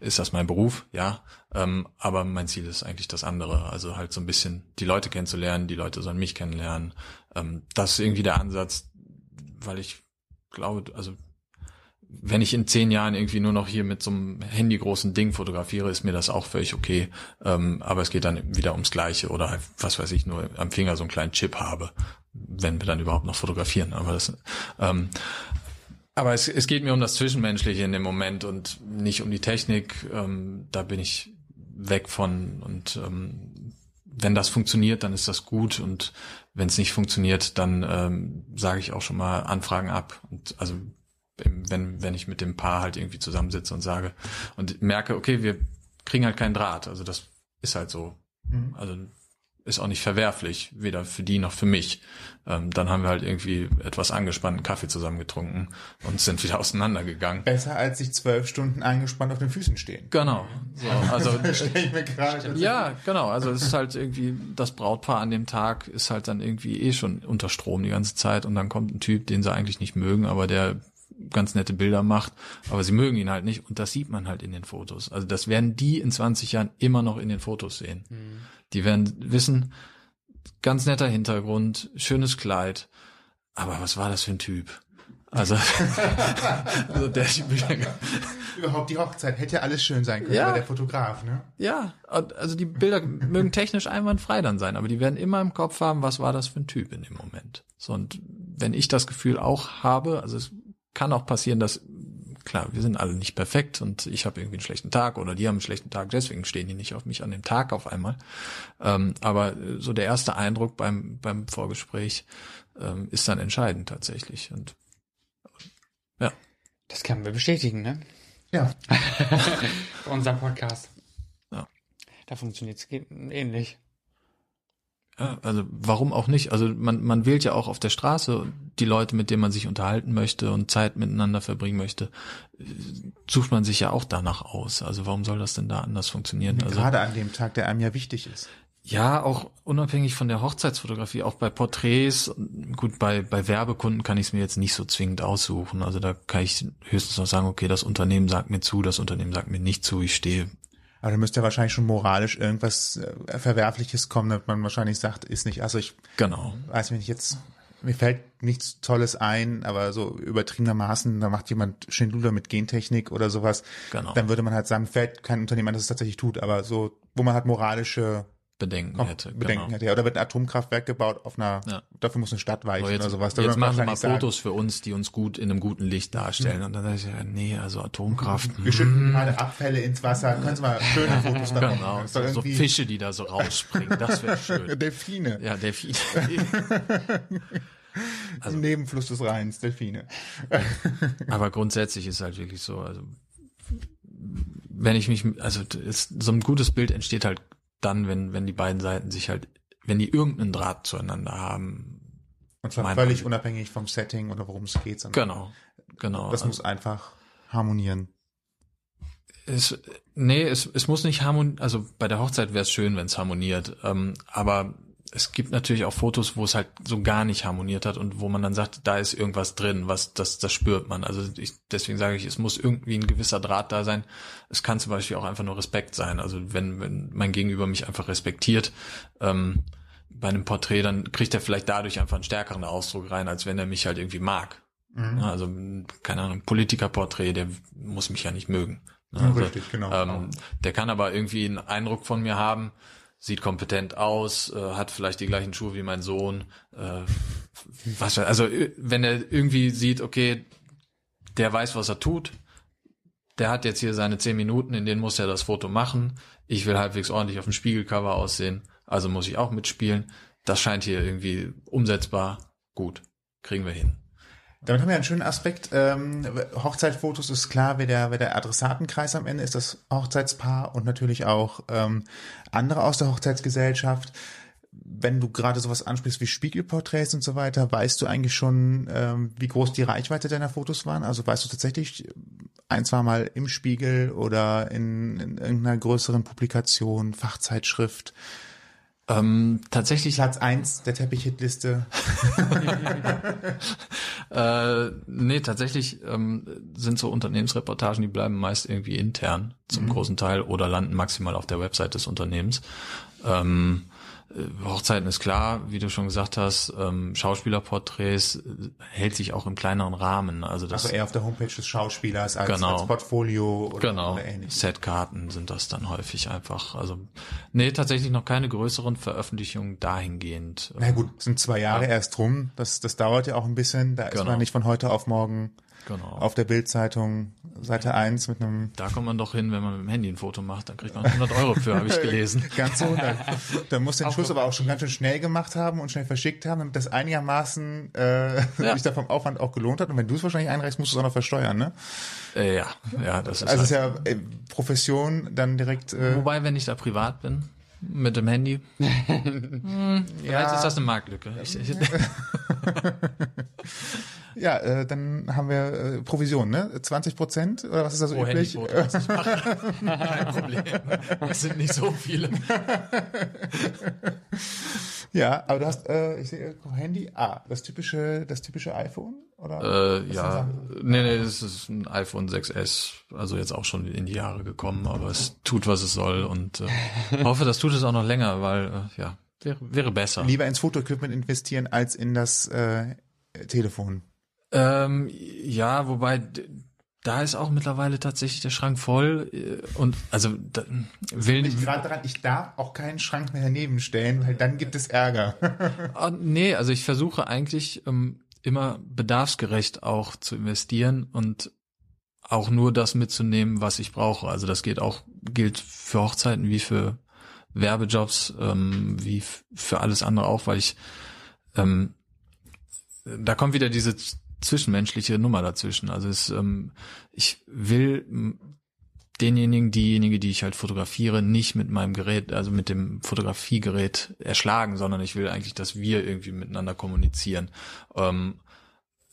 ist das mein Beruf, ja. Ähm, aber mein Ziel ist eigentlich das andere. Also halt so ein bisschen die Leute kennenzulernen, die Leute sollen mich kennenlernen. Ähm, das ist irgendwie der Ansatz, weil ich glaube, also wenn ich in zehn Jahren irgendwie nur noch hier mit so einem handygroßen Ding fotografiere, ist mir das auch völlig okay. Ähm, aber es geht dann wieder ums Gleiche oder halt, was weiß ich, nur am Finger so einen kleinen Chip habe, wenn wir dann überhaupt noch fotografieren. Aber das, ähm, aber es, es geht mir um das Zwischenmenschliche in dem Moment und nicht um die Technik. Ähm, da bin ich weg von und ähm, wenn das funktioniert, dann ist das gut und wenn es nicht funktioniert, dann ähm, sage ich auch schon mal Anfragen ab. Und also wenn wenn ich mit dem Paar halt irgendwie zusammensitze und sage und merke, okay, wir kriegen halt keinen Draht. Also das ist halt so. Mhm. Also ist auch nicht verwerflich, weder für die noch für mich. Ähm, dann haben wir halt irgendwie etwas angespannten Kaffee zusammen getrunken und sind wieder auseinandergegangen. Besser als sich zwölf Stunden eingespannt auf den Füßen stehen. Genau. So, also stelle ich mir gerade. Ja, genau. Also es ist halt irgendwie das Brautpaar an dem Tag ist halt dann irgendwie eh schon unter Strom die ganze Zeit und dann kommt ein Typ, den sie eigentlich nicht mögen, aber der ganz nette Bilder macht, aber sie mögen ihn halt nicht und das sieht man halt in den Fotos. Also das werden die in 20 Jahren immer noch in den Fotos sehen. Mhm. Die werden wissen, ganz netter Hintergrund, schönes Kleid, aber was war das für ein Typ? Also, also der überhaupt die Hochzeit hätte ja alles schön sein können, ja. der Fotograf, ne? Ja, also die Bilder mögen technisch einwandfrei dann sein, aber die werden immer im Kopf haben, was war das für ein Typ in dem Moment. So und wenn ich das Gefühl auch habe, also es kann auch passieren, dass klar, wir sind alle nicht perfekt und ich habe irgendwie einen schlechten Tag oder die haben einen schlechten Tag, deswegen stehen die nicht auf mich an dem Tag auf einmal. Ähm, aber so der erste Eindruck beim, beim Vorgespräch ähm, ist dann entscheidend tatsächlich. Und ja. Das können wir bestätigen, ne? Ja. Bei unserem Podcast. Ja. Da funktioniert es ähnlich. Ja, also warum auch nicht? Also man, man wählt ja auch auf der Straße die Leute, mit denen man sich unterhalten möchte und Zeit miteinander verbringen möchte, sucht man sich ja auch danach aus. Also warum soll das denn da anders funktionieren? Also, Gerade an dem Tag, der einem ja wichtig ist. Ja, auch unabhängig von der Hochzeitsfotografie, auch bei Porträts, gut, bei, bei Werbekunden kann ich es mir jetzt nicht so zwingend aussuchen. Also da kann ich höchstens noch sagen, okay, das Unternehmen sagt mir zu, das Unternehmen sagt mir nicht zu, ich stehe aber da müsste ja wahrscheinlich schon moralisch irgendwas äh, Verwerfliches kommen, dass man wahrscheinlich sagt, ist nicht, also ich genau. weiß, wenn ich jetzt, mir fällt nichts Tolles ein, aber so übertriebenermaßen, da macht jemand Schindluder mit Gentechnik oder sowas, genau. dann würde man halt sagen, fällt kein Unternehmen an, das es tatsächlich tut, aber so, wo man halt moralische Bedenken hätte. Bedenken genau. hätte, ja. Oder wird ein Atomkraftwerk gebaut auf einer, ja. dafür muss eine Stadt weichen jetzt, oder sowas. Da jetzt machen Sie mal Fotos sagen. für uns, die uns gut in einem guten Licht darstellen. Mhm. Und dann sage ich, ja, nee, also Atomkraft. Wir schütten gerade hm. Abfälle ins Wasser. Können Sie mal schöne Fotos davon Genau, so, so Fische, die da so rausspringen, das wäre schön. Delfine. Ja, Delfine. also, Im Nebenfluss des Rheins, Delfine. aber grundsätzlich ist halt wirklich so, also wenn ich mich, also ist, so ein gutes Bild entsteht halt dann, wenn, wenn die beiden Seiten sich halt, wenn die irgendeinen Draht zueinander haben. Und zwar völlig unabhängig vom Setting oder worum es geht. Genau, genau. Das muss einfach harmonieren. Es, nee, es, es muss nicht harmonieren, also bei der Hochzeit wäre es schön, wenn es harmoniert, ähm, aber es gibt natürlich auch Fotos, wo es halt so gar nicht harmoniert hat und wo man dann sagt, da ist irgendwas drin, was das das spürt man. Also ich, deswegen sage ich, es muss irgendwie ein gewisser Draht da sein. Es kann zum Beispiel auch einfach nur Respekt sein. Also wenn wenn mein Gegenüber mich einfach respektiert, ähm, bei einem Porträt, dann kriegt er vielleicht dadurch einfach einen stärkeren Ausdruck rein, als wenn er mich halt irgendwie mag. Mhm. Also, keine Ahnung, Politikerporträt, der muss mich ja nicht mögen. Also, Richtig, genau. Ähm, der kann aber irgendwie einen Eindruck von mir haben, sieht kompetent aus, äh, hat vielleicht die gleichen Schuhe wie mein Sohn. Äh, was, also äh, wenn er irgendwie sieht, okay, der weiß, was er tut, der hat jetzt hier seine zehn Minuten, in denen muss er das Foto machen. Ich will halbwegs ordentlich auf dem Spiegelcover aussehen, also muss ich auch mitspielen. Das scheint hier irgendwie umsetzbar. Gut, kriegen wir hin. Damit haben wir einen schönen Aspekt. Ähm, Hochzeitfotos ist klar, wer der, wer der Adressatenkreis am Ende ist, das Hochzeitspaar und natürlich auch ähm, andere aus der Hochzeitsgesellschaft. Wenn du gerade sowas ansprichst wie Spiegelporträts und so weiter, weißt du eigentlich schon, ähm, wie groß die Reichweite deiner Fotos waren? Also weißt du tatsächlich ein, zwei Mal im Spiegel oder in, in irgendeiner größeren Publikation, Fachzeitschrift, ähm, tatsächlich. Platz eins der Teppich-Hitliste. äh, nee, tatsächlich ähm, sind so Unternehmensreportagen, die bleiben meist irgendwie intern zum mhm. großen Teil oder landen maximal auf der Website des Unternehmens. Ähm, äh, Hochzeiten ist klar, wie du schon gesagt hast, ähm, Schauspielerporträts äh, hält sich auch im kleineren Rahmen. Also, das, also eher auf der Homepage des Schauspielers als, genau, als Portfolio oder, genau. oder ähnlich. Setkarten sind das dann häufig einfach. Also nee, tatsächlich noch keine größeren Veröffentlichungen dahingehend. Na gut, sind zwei Jahre ja. erst rum. Das, das dauert ja auch ein bisschen. Da genau. ist man nicht von heute auf morgen Genau. Auf der Bildzeitung Seite 1 mit einem. Da kommt man doch hin, wenn man mit dem Handy ein Foto macht, dann kriegt man 100 Euro für, habe ich gelesen. ganz so. Da, da muss den Schuss aber auch schon ganz schön schnell gemacht haben und schnell verschickt haben, damit das einigermaßen äh, ja. sich da vom Aufwand auch gelohnt hat. Und wenn du es wahrscheinlich einreichst, musst du es auch noch versteuern, ne? Äh, ja, ja, das ist. Also halt. ist ja äh, Profession dann direkt. Äh, Wobei, wenn ich da privat bin, mit dem Handy. hm, vielleicht ja. ist das eine Marktlücke. Ich, ich Ja, äh, dann haben wir äh, Provision, ne? 20 Prozent oder was ist das so oh, üblich? Kein Problem. Das sind nicht so viele. ja, aber du hast, äh, ich sehe Handy, ah, das typische, das typische iPhone oder? Äh, ja, nee, nee, das ist ein iPhone 6s, also jetzt auch schon in die Jahre gekommen, aber es tut, was es soll und äh, hoffe, das tut es auch noch länger, weil äh, ja wäre, wäre besser. Lieber ins Fotoequipment investieren als in das äh, Telefon. Ähm, ja, wobei da ist auch mittlerweile tatsächlich der Schrank voll äh, und also da, will ich gerade dran, ich darf auch keinen Schrank mehr daneben stellen, weil dann gibt es Ärger. ah, nee, also ich versuche eigentlich ähm, immer bedarfsgerecht auch zu investieren und auch nur das mitzunehmen, was ich brauche. Also das geht auch gilt für Hochzeiten wie für Werbejobs, ähm, wie für alles andere auch, weil ich ähm, da kommt wieder diese zwischenmenschliche Nummer dazwischen. Also es, ähm, ich will denjenigen, diejenige, die ich halt fotografiere, nicht mit meinem Gerät, also mit dem Fotografiegerät erschlagen, sondern ich will eigentlich, dass wir irgendwie miteinander kommunizieren. Ähm,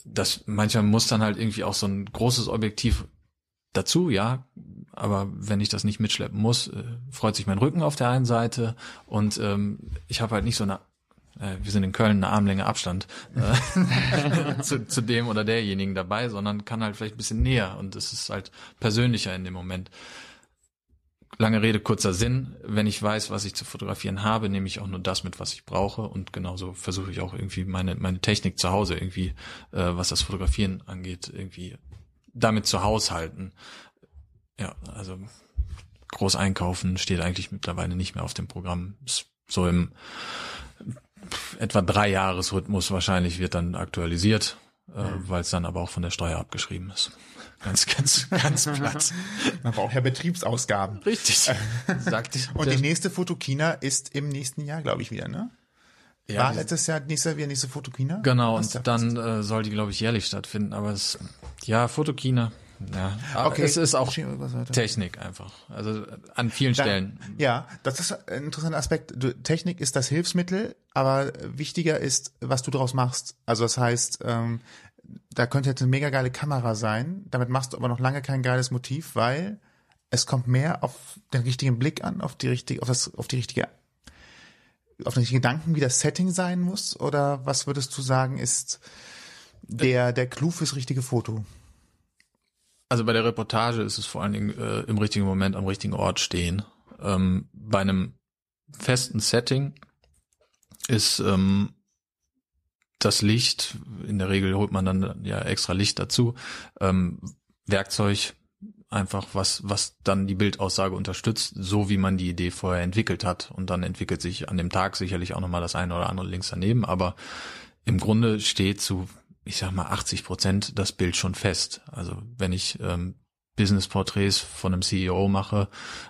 das manchmal muss dann halt irgendwie auch so ein großes Objektiv dazu, ja. Aber wenn ich das nicht mitschleppen muss, äh, freut sich mein Rücken auf der einen Seite und ähm, ich habe halt nicht so eine wir sind in Köln eine Armlänge Abstand äh, zu, zu dem oder derjenigen dabei, sondern kann halt vielleicht ein bisschen näher und es ist halt persönlicher in dem Moment. Lange Rede, kurzer Sinn. Wenn ich weiß, was ich zu fotografieren habe, nehme ich auch nur das mit, was ich brauche. Und genauso versuche ich auch irgendwie meine, meine Technik zu Hause irgendwie, äh, was das Fotografieren angeht, irgendwie damit zu haushalten. Ja, also groß einkaufen steht eigentlich mittlerweile nicht mehr auf dem Programm. So im etwa drei Jahresrhythmus wahrscheinlich wird dann aktualisiert, äh, mhm. weil es dann aber auch von der Steuer abgeschrieben ist. Ganz, ganz, ganz platt. Man braucht ja Betriebsausgaben. Richtig. Sagt Und die nächste Fotokina ist im nächsten Jahr, glaube ich, wieder, ne? Ja, War letztes Jahr nächstes Jahr wieder nächste Fotokina? Genau, und dann äh, soll die, glaube ich, jährlich stattfinden. Aber es, ja, Fotokina, ja, okay. es ist auch Technik einfach. Also an vielen da, Stellen. Ja, das ist ein interessanter Aspekt. Du, Technik ist das Hilfsmittel, aber wichtiger ist, was du daraus machst. Also das heißt, ähm, da könnte jetzt eine mega geile Kamera sein. Damit machst du aber noch lange kein geiles Motiv, weil es kommt mehr auf den richtigen Blick an, auf die richtige, auf das, auf die richtige, auf den richtigen Gedanken, wie das Setting sein muss. Oder was würdest du sagen, ist der der Clou fürs richtige Foto? Also bei der Reportage ist es vor allen Dingen äh, im richtigen Moment am richtigen Ort stehen. Ähm, bei einem festen Setting ist ähm, das Licht. In der Regel holt man dann ja extra Licht dazu. Ähm, Werkzeug einfach was, was dann die Bildaussage unterstützt, so wie man die Idee vorher entwickelt hat. Und dann entwickelt sich an dem Tag sicherlich auch nochmal das eine oder andere links daneben. Aber im Grunde steht zu, ich sag mal, 80 Prozent das Bild schon fest. Also wenn ich ähm, Business-Porträts von einem CEO mache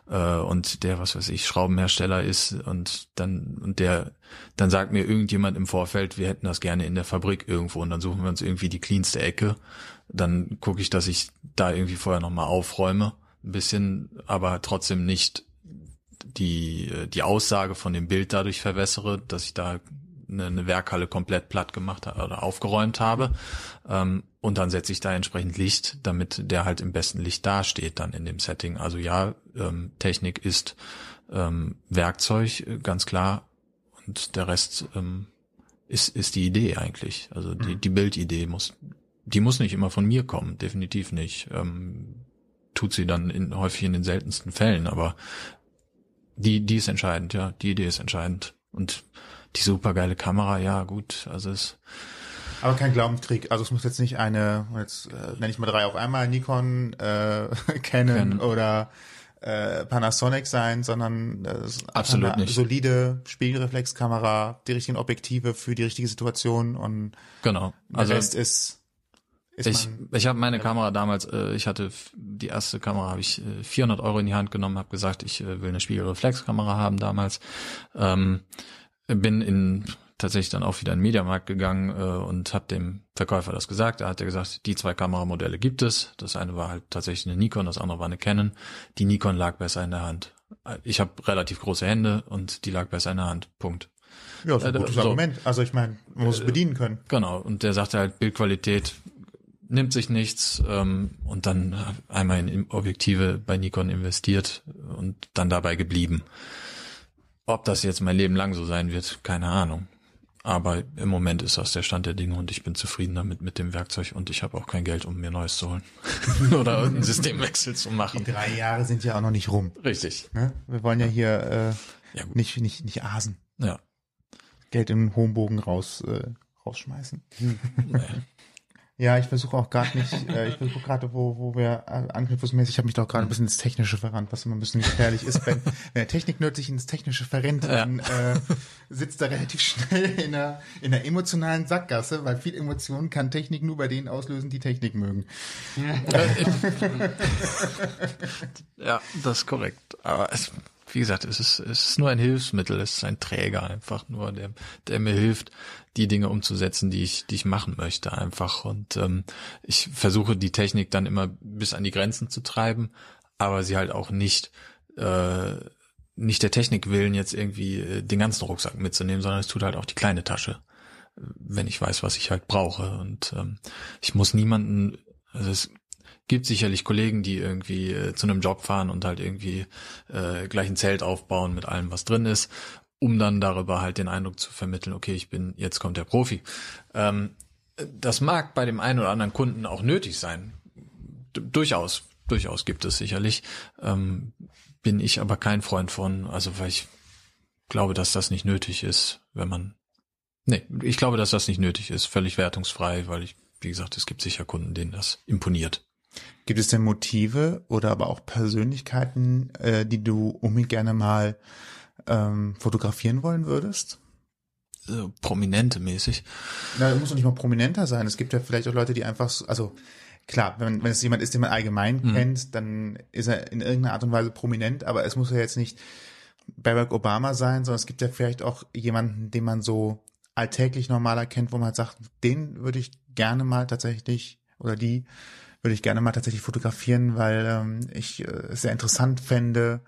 äh, und der, was weiß ich, Schraubenhersteller ist und dann und der dann sagt mir irgendjemand im Vorfeld, wir hätten das gerne in der Fabrik irgendwo und dann suchen wir uns irgendwie die cleanste Ecke. Dann gucke ich, dass ich da irgendwie vorher nochmal aufräume, ein bisschen, aber trotzdem nicht die die Aussage von dem Bild dadurch verwässere, dass ich da eine, eine Werkhalle komplett platt gemacht habe oder aufgeräumt habe. Ähm, und dann setze ich da entsprechend Licht, damit der halt im besten Licht dasteht dann in dem Setting. Also ja, ähm, Technik ist ähm, Werkzeug, ganz klar. Und der Rest ähm, ist, ist die Idee eigentlich. Also die, mhm. die Bildidee muss, die muss nicht immer von mir kommen, definitiv nicht. Ähm, tut sie dann in, häufig in den seltensten Fällen, aber die, die ist entscheidend, ja, die Idee ist entscheidend. Und die supergeile Kamera, ja gut, also es. Aber kein Glaubenskrieg. Also es muss jetzt nicht eine, jetzt äh, nenne ich mal drei auf einmal, Nikon, äh, Canon, Canon. oder äh, Panasonic sein, sondern äh, absolut eine nicht. solide Spiegelreflexkamera, die richtigen Objektive für die richtige Situation und genau. Der also Rest ist ich ich habe meine Kamera damals, äh, ich hatte die erste Kamera, habe ich äh, 400 Euro in die Hand genommen, habe gesagt, ich äh, will eine Spiegelreflexkamera haben damals. Ähm, bin in tatsächlich dann auch wieder in den Mediamarkt gegangen äh, und habe dem Verkäufer das gesagt. Er hat ja gesagt, die zwei Kameramodelle gibt es. Das eine war halt tatsächlich eine Nikon, das andere war eine Canon. Die Nikon lag besser in der Hand. Ich habe relativ große Hände und die lag besser in der Hand. Punkt. Ja, so ein äh, gutes so, Argument. Also ich meine, man muss es bedienen können. Genau. Und der sagte halt, Bildqualität nimmt sich nichts ähm, und dann einmal in Objektive bei Nikon investiert und dann dabei geblieben. Ob das jetzt mein Leben lang so sein wird, keine Ahnung. Aber im Moment ist das der Stand der Dinge und ich bin zufrieden damit mit dem Werkzeug und ich habe auch kein Geld, um mir Neues zu holen. Oder einen Systemwechsel zu machen. Die drei Jahre sind ja auch noch nicht rum. Richtig. Ne? Wir wollen ja hier äh, ja, nicht, nicht, nicht asen. Ja. Geld im hohen Bogen raus, äh, rausschmeißen. Naja. Ja, ich versuche auch gerade nicht, äh, ich versuche gerade, wo, wo wir äh, anknüpfungsmäßig, ich habe mich doch gerade ein bisschen ins Technische verrannt, was immer ein bisschen gefährlich ist. Wenn, wenn der Techniknerd sich ins Technische verrennt, ja. dann äh, sitzt er relativ schnell in einer, in einer emotionalen Sackgasse, weil viel Emotionen kann Technik nur bei denen auslösen, die Technik mögen. ja, das ist korrekt. Aber es wie gesagt, es ist, es ist nur ein Hilfsmittel, es ist ein Träger einfach nur, der, der mir hilft, die Dinge umzusetzen, die ich, die ich machen möchte einfach. Und ähm, ich versuche die Technik dann immer bis an die Grenzen zu treiben, aber sie halt auch nicht äh, nicht der Technik willen jetzt irgendwie äh, den ganzen Rucksack mitzunehmen, sondern es tut halt auch die kleine Tasche, wenn ich weiß, was ich halt brauche. Und ähm, ich muss niemanden, also es gibt sicherlich Kollegen, die irgendwie äh, zu einem Job fahren und halt irgendwie äh, gleich ein Zelt aufbauen mit allem, was drin ist, um dann darüber halt den Eindruck zu vermitteln, okay, ich bin, jetzt kommt der Profi. Ähm, das mag bei dem einen oder anderen Kunden auch nötig sein. D durchaus, durchaus gibt es sicherlich. Ähm, bin ich aber kein Freund von, also weil ich glaube, dass das nicht nötig ist, wenn man Nee, ich glaube, dass das nicht nötig ist, völlig wertungsfrei, weil ich, wie gesagt, es gibt sicher Kunden, denen das imponiert. Gibt es denn Motive oder aber auch Persönlichkeiten, äh, die du unbedingt gerne mal ähm, fotografieren wollen würdest? So prominente mäßig. Na, muss doch nicht mal prominenter sein. Es gibt ja vielleicht auch Leute, die einfach, so, also klar, wenn, wenn es jemand ist, den man allgemein mhm. kennt, dann ist er in irgendeiner Art und Weise prominent, aber es muss ja jetzt nicht Barack Obama sein, sondern es gibt ja vielleicht auch jemanden, den man so alltäglich normaler kennt, wo man halt sagt, den würde ich gerne mal tatsächlich oder die würde ich gerne mal tatsächlich fotografieren, weil ähm, ich äh, es sehr interessant fände,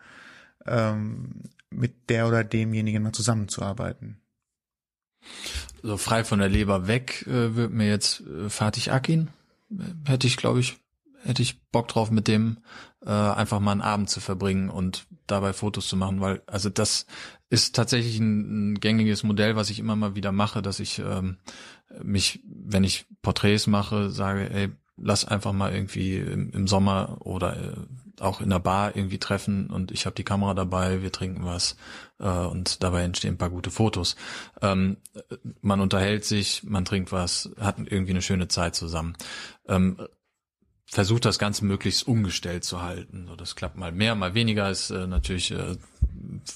ähm, mit der oder demjenigen mal zusammenzuarbeiten. So frei von der Leber weg äh, wird mir jetzt äh, Fatih Akin, hätte ich, glaube ich, hätte ich Bock drauf, mit dem äh, einfach mal einen Abend zu verbringen und dabei Fotos zu machen, weil also das ist tatsächlich ein, ein gängiges Modell, was ich immer mal wieder mache, dass ich ähm, mich, wenn ich Porträts mache, sage, ey, lass einfach mal irgendwie im, im Sommer oder äh, auch in der Bar irgendwie treffen und ich habe die Kamera dabei, wir trinken was äh, und dabei entstehen ein paar gute Fotos. Ähm, man unterhält sich, man trinkt was, hat irgendwie eine schöne Zeit zusammen. Ähm, versucht das Ganze möglichst umgestellt zu halten. So, das klappt mal mehr, mal weniger, ist äh, natürlich äh,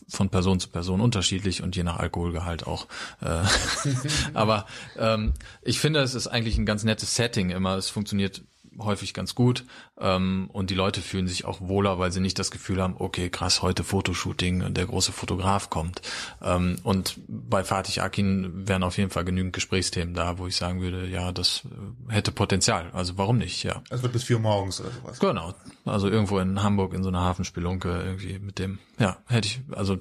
von Person zu Person unterschiedlich und je nach Alkoholgehalt auch. Äh, aber ähm, ich finde, es ist eigentlich ein ganz nettes Setting immer. Es funktioniert häufig ganz gut ähm, und die Leute fühlen sich auch wohler, weil sie nicht das Gefühl haben, okay, krass, heute Fotoshooting und der große Fotograf kommt. Ähm, und bei Fatih Akin wären auf jeden Fall genügend Gesprächsthemen da, wo ich sagen würde, ja, das äh, hätte Potenzial. Also warum nicht, ja. Es wird bis vier morgens oder sowas. Genau. Also irgendwo in Hamburg in so einer Hafenspelunke irgendwie mit dem, ja, hätte ich, also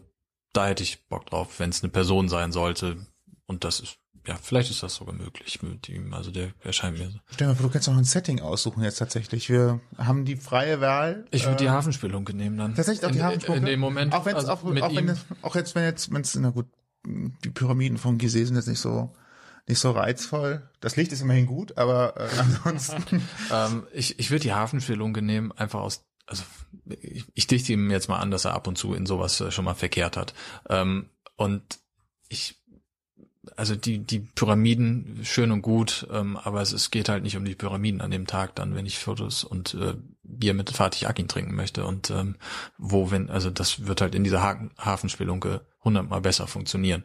da hätte ich Bock drauf, wenn es eine Person sein sollte. Und das ist ja, vielleicht ist das sogar möglich mit ihm. Also der erscheint mir so. Stell dir mal vor, du kannst noch ein Setting aussuchen jetzt tatsächlich. Wir haben die freie Wahl. Ich würde äh, die Hafenspelunke nehmen dann. Tatsächlich auch die Hafenspelunke? In dem Moment. Auch wenn also auch, auch wenn es, auch jetzt, wenn jetzt, wenn es, na gut, die Pyramiden von Gizeh sind jetzt nicht so, nicht so reizvoll. Das Licht ist immerhin gut, aber äh, ansonsten. ähm, ich ich würde die Hafenspelunke nehmen, einfach aus also ich, ich dichte ihm jetzt mal an, dass er ab und zu in sowas äh, schon mal verkehrt hat. Ähm, und ich also die, die Pyramiden schön und gut, ähm, aber es, es geht halt nicht um die Pyramiden an dem Tag dann, wenn ich Fotos und äh, Bier mit Fatih Akin trinken möchte und ähm, wo, wenn, also das wird halt in dieser ha Hafenspelunke hundertmal besser funktionieren.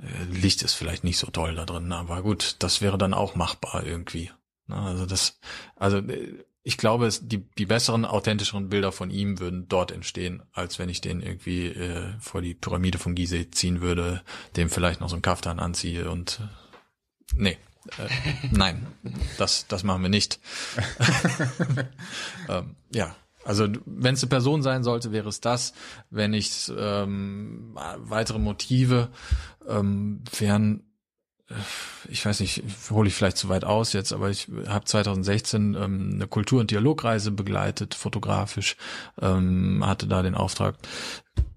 Äh, Licht ist vielleicht nicht so toll da drin, aber gut, das wäre dann auch machbar irgendwie. Ne, also das, also äh, ich glaube, es, die, die besseren, authentischeren Bilder von ihm würden dort entstehen, als wenn ich den irgendwie äh, vor die Pyramide von Gizeh ziehen würde, dem vielleicht noch so ein Kaftan anziehe und äh, nee. Äh, nein, das, das machen wir nicht. ähm, ja, also wenn es eine Person sein sollte, wäre es das. Wenn ich ähm, weitere Motive ähm, wären ich weiß nicht, hole ich vielleicht zu weit aus jetzt, aber ich habe 2016 ähm, eine Kultur- und Dialogreise begleitet, fotografisch, ähm, hatte da den Auftrag,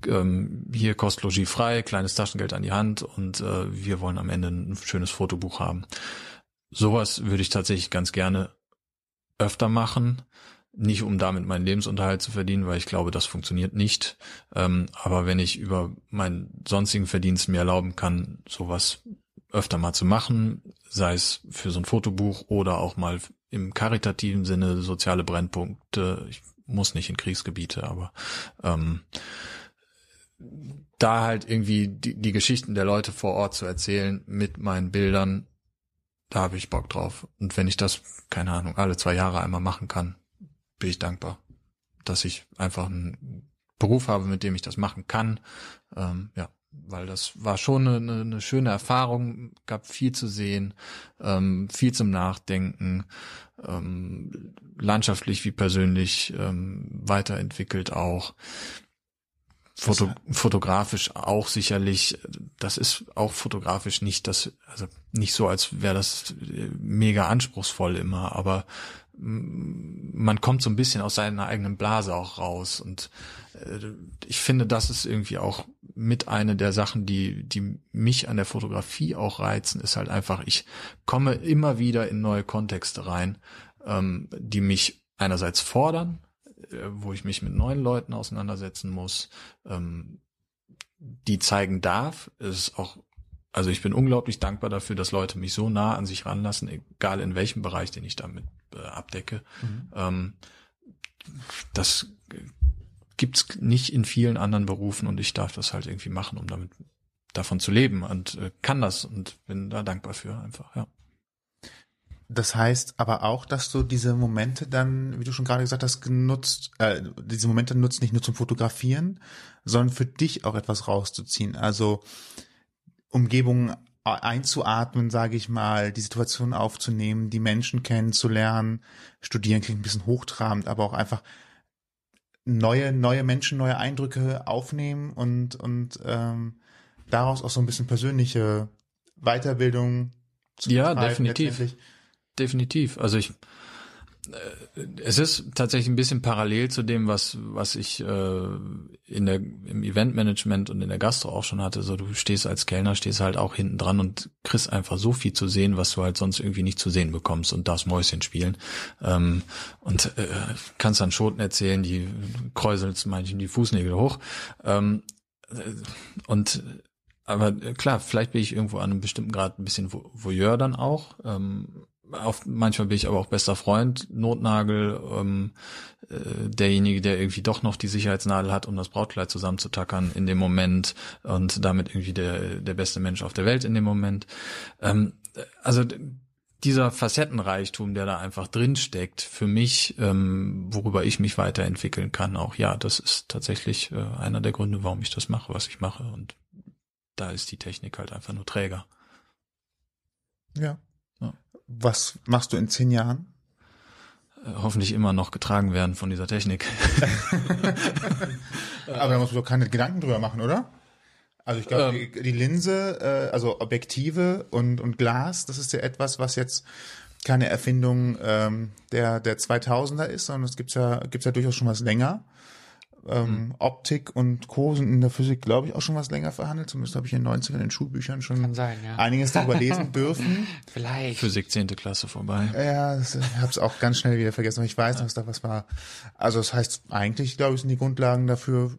ähm, hier Kostlogie frei, kleines Taschengeld an die Hand und äh, wir wollen am Ende ein schönes Fotobuch haben. Sowas würde ich tatsächlich ganz gerne öfter machen. Nicht um damit meinen Lebensunterhalt zu verdienen, weil ich glaube, das funktioniert nicht. Ähm, aber wenn ich über meinen sonstigen Verdienst mir erlauben kann, sowas öfter mal zu machen, sei es für so ein Fotobuch oder auch mal im karitativen Sinne soziale Brennpunkte. Ich muss nicht in Kriegsgebiete, aber ähm, da halt irgendwie die, die Geschichten der Leute vor Ort zu erzählen mit meinen Bildern, da habe ich Bock drauf. Und wenn ich das, keine Ahnung, alle zwei Jahre einmal machen kann, bin ich dankbar, dass ich einfach einen Beruf habe, mit dem ich das machen kann. Ähm, ja weil das war schon eine, eine schöne Erfahrung, gab viel zu sehen, ähm, viel zum Nachdenken, ähm, landschaftlich wie persönlich ähm, weiterentwickelt auch. Foto, fotografisch auch sicherlich, das ist auch fotografisch nicht das, also nicht so, als wäre das mega anspruchsvoll immer, aber man kommt so ein bisschen aus seiner eigenen Blase auch raus. Und äh, ich finde, das ist irgendwie auch mit eine der Sachen, die, die mich an der Fotografie auch reizen, ist halt einfach, ich komme immer wieder in neue Kontexte rein, ähm, die mich einerseits fordern, äh, wo ich mich mit neuen Leuten auseinandersetzen muss, ähm, die zeigen darf, ist auch also ich bin unglaublich dankbar dafür, dass Leute mich so nah an sich ranlassen, egal in welchem Bereich, den ich damit äh, abdecke. Mhm. Ähm, das gibt's nicht in vielen anderen Berufen und ich darf das halt irgendwie machen, um damit davon zu leben und äh, kann das und bin da dankbar für einfach, ja. Das heißt aber auch, dass du diese Momente dann, wie du schon gerade gesagt hast, genutzt, äh, diese Momente nutzt nicht nur zum Fotografieren, sondern für dich auch etwas rauszuziehen. Also Umgebung einzuatmen, sage ich mal, die Situation aufzunehmen, die Menschen kennenzulernen. Studieren klingt ein bisschen hochtrabend, aber auch einfach neue, neue Menschen, neue Eindrücke aufnehmen und, und ähm, daraus auch so ein bisschen persönliche Weiterbildung zu Ja, definitiv. Definitiv. Also ich es ist tatsächlich ein bisschen parallel zu dem, was was ich äh, in der im Eventmanagement und in der Gastro auch schon hatte. So du stehst als Kellner, stehst halt auch hinten dran und kriegst einfach so viel zu sehen, was du halt sonst irgendwie nicht zu sehen bekommst und darfst Mäuschen spielen ähm, und äh, kannst dann Schoten erzählen, die kräuselst manchen die Fußnägel hoch ähm, äh, und aber klar, vielleicht bin ich irgendwo an einem bestimmten Grad ein bisschen Voyeur dann auch. Ähm, auf, manchmal bin ich aber auch bester Freund, Notnagel, ähm, äh, derjenige, der irgendwie doch noch die Sicherheitsnadel hat, um das Brautkleid zusammenzutackern in dem Moment und damit irgendwie der, der beste Mensch auf der Welt in dem Moment. Ähm, also dieser Facettenreichtum, der da einfach drin steckt, für mich, ähm, worüber ich mich weiterentwickeln kann, auch ja, das ist tatsächlich äh, einer der Gründe, warum ich das mache, was ich mache. Und da ist die Technik halt einfach nur Träger. Ja, was machst du in zehn Jahren? Äh, hoffentlich immer noch getragen werden von dieser Technik. Aber da musst du doch keine Gedanken drüber machen, oder? Also ich glaube, ähm, die, die, Linse, äh, also Objektive und, und Glas, das ist ja etwas, was jetzt keine Erfindung ähm, der, der 2000er ist, sondern es gibt's ja, gibt's ja durchaus schon was länger. Ähm, mhm. Optik und Co. sind in der Physik, glaube ich, auch schon was länger verhandelt. Zumindest habe ich in den 90ern in den Schulbüchern schon sein, ja. einiges darüber lesen dürfen. Vielleicht. Physik 10. Klasse vorbei. Ja, ich habe es auch ganz schnell wieder vergessen, aber ich weiß noch, dass da was war. Also das heißt, eigentlich, glaube ich, sind die Grundlagen dafür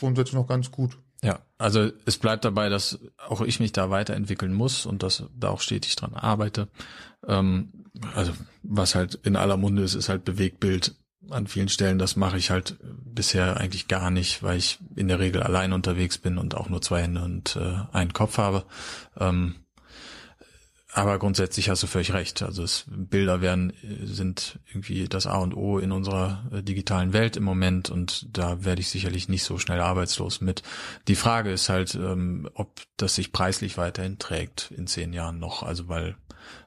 grundsätzlich noch ganz gut. Ja, also es bleibt dabei, dass auch ich mich da weiterentwickeln muss und dass da auch stetig dran arbeite. Ähm, also was halt in aller Munde ist, ist halt Bewegtbild an vielen Stellen. Das mache ich halt bisher eigentlich gar nicht, weil ich in der Regel allein unterwegs bin und auch nur zwei Hände und äh, einen Kopf habe. Ähm, aber grundsätzlich hast du völlig recht. Also es, Bilder werden sind irgendwie das A und O in unserer äh, digitalen Welt im Moment und da werde ich sicherlich nicht so schnell arbeitslos mit. Die Frage ist halt, ähm, ob das sich preislich weiterhin trägt in zehn Jahren noch. Also weil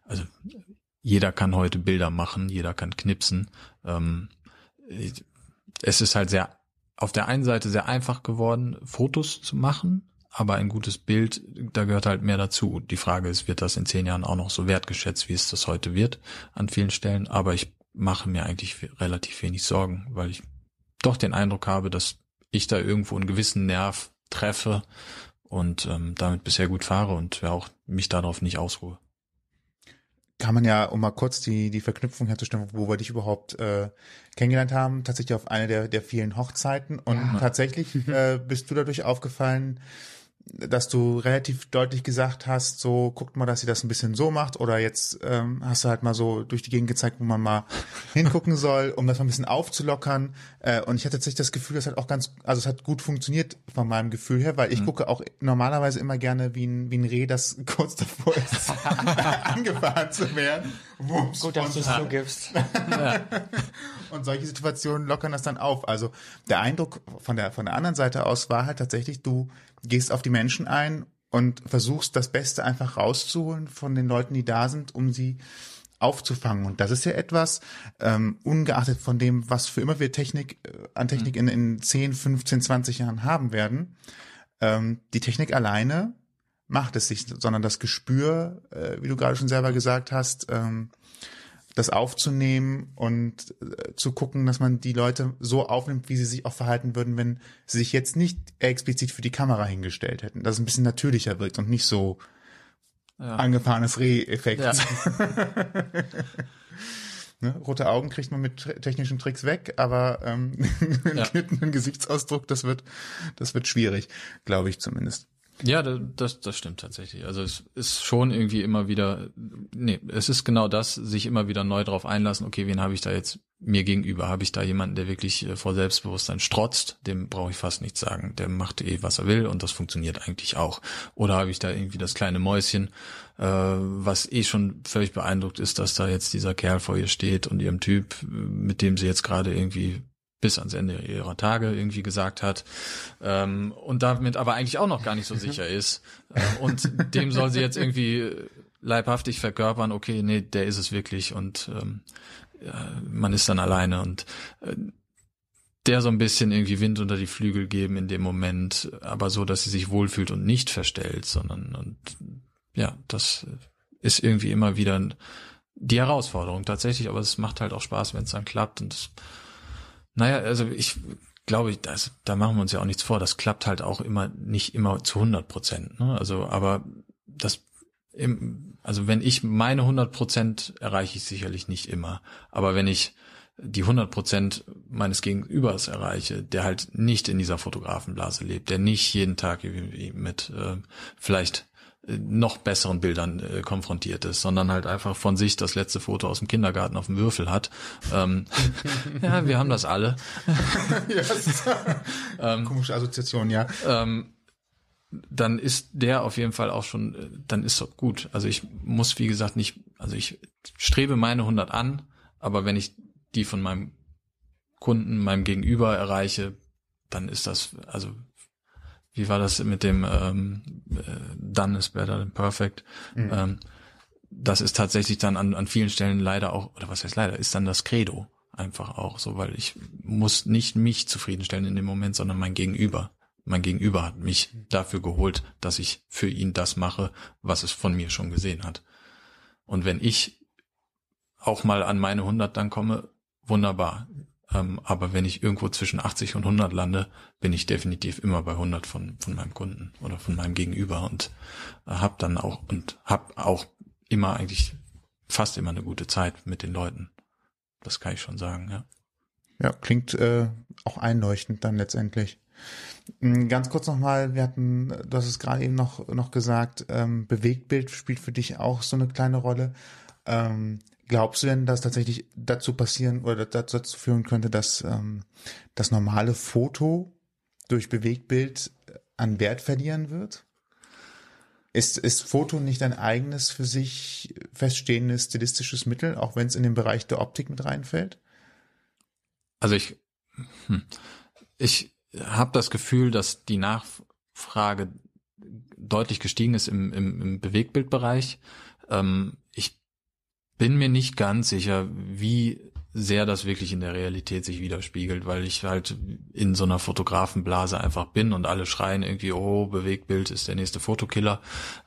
also jeder kann heute Bilder machen, jeder kann knipsen. Ähm, es ist halt sehr, auf der einen Seite sehr einfach geworden, Fotos zu machen, aber ein gutes Bild, da gehört halt mehr dazu. Die Frage ist, wird das in zehn Jahren auch noch so wertgeschätzt, wie es das heute wird, an vielen Stellen. Aber ich mache mir eigentlich relativ wenig Sorgen, weil ich doch den Eindruck habe, dass ich da irgendwo einen gewissen Nerv treffe und ähm, damit bisher gut fahre und ja auch mich darauf nicht ausruhe kann man ja, um mal kurz die, die Verknüpfung herzustellen, wo wir dich überhaupt äh, kennengelernt haben, tatsächlich auf eine der, der vielen Hochzeiten. Und ja. tatsächlich äh, bist du dadurch aufgefallen, dass du relativ deutlich gesagt hast, so guckt mal, dass sie das ein bisschen so macht oder jetzt ähm, hast du halt mal so durch die Gegend gezeigt, wo man mal hingucken soll, um das mal ein bisschen aufzulockern. Äh, und ich hatte tatsächlich das Gefühl, das hat auch ganz, also es hat gut funktioniert von meinem Gefühl her, weil ich mhm. gucke auch normalerweise immer gerne wie ein, wie ein Reh, das kurz davor ist, angefahren zu werden. Wumms, gut, dass du es zugibst. ja. Und solche Situationen lockern das dann auf. Also der Eindruck von der, von der anderen Seite aus war halt tatsächlich, du gehst auf die Menschen ein und versuchst das Beste einfach rauszuholen von den Leuten, die da sind, um sie aufzufangen. Und das ist ja etwas, ähm, ungeachtet von dem, was für immer wir Technik, äh, an Technik in, in 10, 15, 20 Jahren haben werden, ähm, die Technik alleine macht es nicht, sondern das Gespür, äh, wie du gerade schon selber gesagt hast, ähm, das aufzunehmen und äh, zu gucken, dass man die Leute so aufnimmt, wie sie sich auch verhalten würden, wenn sie sich jetzt nicht explizit für die Kamera hingestellt hätten. Dass es ein bisschen natürlicher wirkt und nicht so ja. angefahrenes Reh-Effekt. Ja. ne? Rote Augen kriegt man mit technischen Tricks weg, aber ähm, ja. einen Gesichtsausdruck, das wird, das wird schwierig, glaube ich zumindest. Ja, das, das stimmt tatsächlich. Also es ist schon irgendwie immer wieder, nee, es ist genau das, sich immer wieder neu drauf einlassen, okay, wen habe ich da jetzt mir gegenüber? Habe ich da jemanden, der wirklich äh, vor Selbstbewusstsein strotzt? Dem brauche ich fast nichts sagen. Der macht eh, was er will und das funktioniert eigentlich auch. Oder habe ich da irgendwie das kleine Mäuschen, äh, was eh schon völlig beeindruckt ist, dass da jetzt dieser Kerl vor ihr steht und ihrem Typ, mit dem sie jetzt gerade irgendwie bis ans Ende ihrer Tage irgendwie gesagt hat ähm, und damit aber eigentlich auch noch gar nicht so sicher ist äh, und dem soll sie jetzt irgendwie leibhaftig verkörpern, okay, nee, der ist es wirklich und ähm, ja, man ist dann alleine und äh, der so ein bisschen irgendwie Wind unter die Flügel geben in dem Moment, aber so, dass sie sich wohlfühlt und nicht verstellt, sondern und ja, das ist irgendwie immer wieder die Herausforderung tatsächlich, aber es macht halt auch Spaß, wenn es dann klappt. Und das, naja, also ich glaube, das, da machen wir uns ja auch nichts vor. Das klappt halt auch immer nicht immer zu 100 Prozent. Ne? Also, aber das im, also wenn ich meine 100 Prozent erreiche ich sicherlich nicht immer. Aber wenn ich die 100 Prozent meines Gegenübers erreiche, der halt nicht in dieser Fotografenblase lebt, der nicht jeden Tag mit äh, vielleicht noch besseren Bildern äh, konfrontiert ist, sondern halt einfach von sich das letzte Foto aus dem Kindergarten auf dem Würfel hat. Ähm, ja, wir haben das alle. ähm, Komische Assoziation, ja. Ähm, dann ist der auf jeden Fall auch schon, äh, dann ist doch gut. Also ich muss, wie gesagt, nicht, also ich strebe meine 100 an, aber wenn ich die von meinem Kunden, meinem Gegenüber erreiche, dann ist das, also wie war das mit dem ähm, äh, Done is better than perfect? Mhm. Ähm, das ist tatsächlich dann an, an vielen Stellen leider auch, oder was heißt leider, ist dann das Credo einfach auch so, weil ich muss nicht mich zufriedenstellen in dem Moment, sondern mein Gegenüber. Mein Gegenüber hat mich dafür geholt, dass ich für ihn das mache, was es von mir schon gesehen hat. Und wenn ich auch mal an meine 100 dann komme, wunderbar. Ähm, aber wenn ich irgendwo zwischen 80 und 100 lande, bin ich definitiv immer bei 100 von, von meinem Kunden oder von meinem Gegenüber und äh, habe dann auch und habe auch immer eigentlich fast immer eine gute Zeit mit den Leuten. Das kann ich schon sagen, ja. Ja, klingt äh, auch einleuchtend dann letztendlich. Hm, ganz kurz nochmal, wir hatten, du hast es gerade eben noch, noch gesagt, ähm, Bewegtbild spielt für dich auch so eine kleine Rolle. Ähm, Glaubst du denn, dass tatsächlich dazu passieren oder dazu führen könnte, dass ähm, das normale Foto durch Bewegtbild an Wert verlieren wird? Ist, ist Foto nicht ein eigenes für sich feststehendes stilistisches Mittel, auch wenn es in den Bereich der Optik mit reinfällt? Also ich, hm, ich habe das Gefühl, dass die Nachfrage deutlich gestiegen ist im, im, im Bewegtbildbereich. Ähm, bin mir nicht ganz sicher, wie sehr das wirklich in der Realität sich widerspiegelt, weil ich halt in so einer Fotografenblase einfach bin und alle schreien irgendwie, oh, Bewegtbild ist der nächste Fotokiller.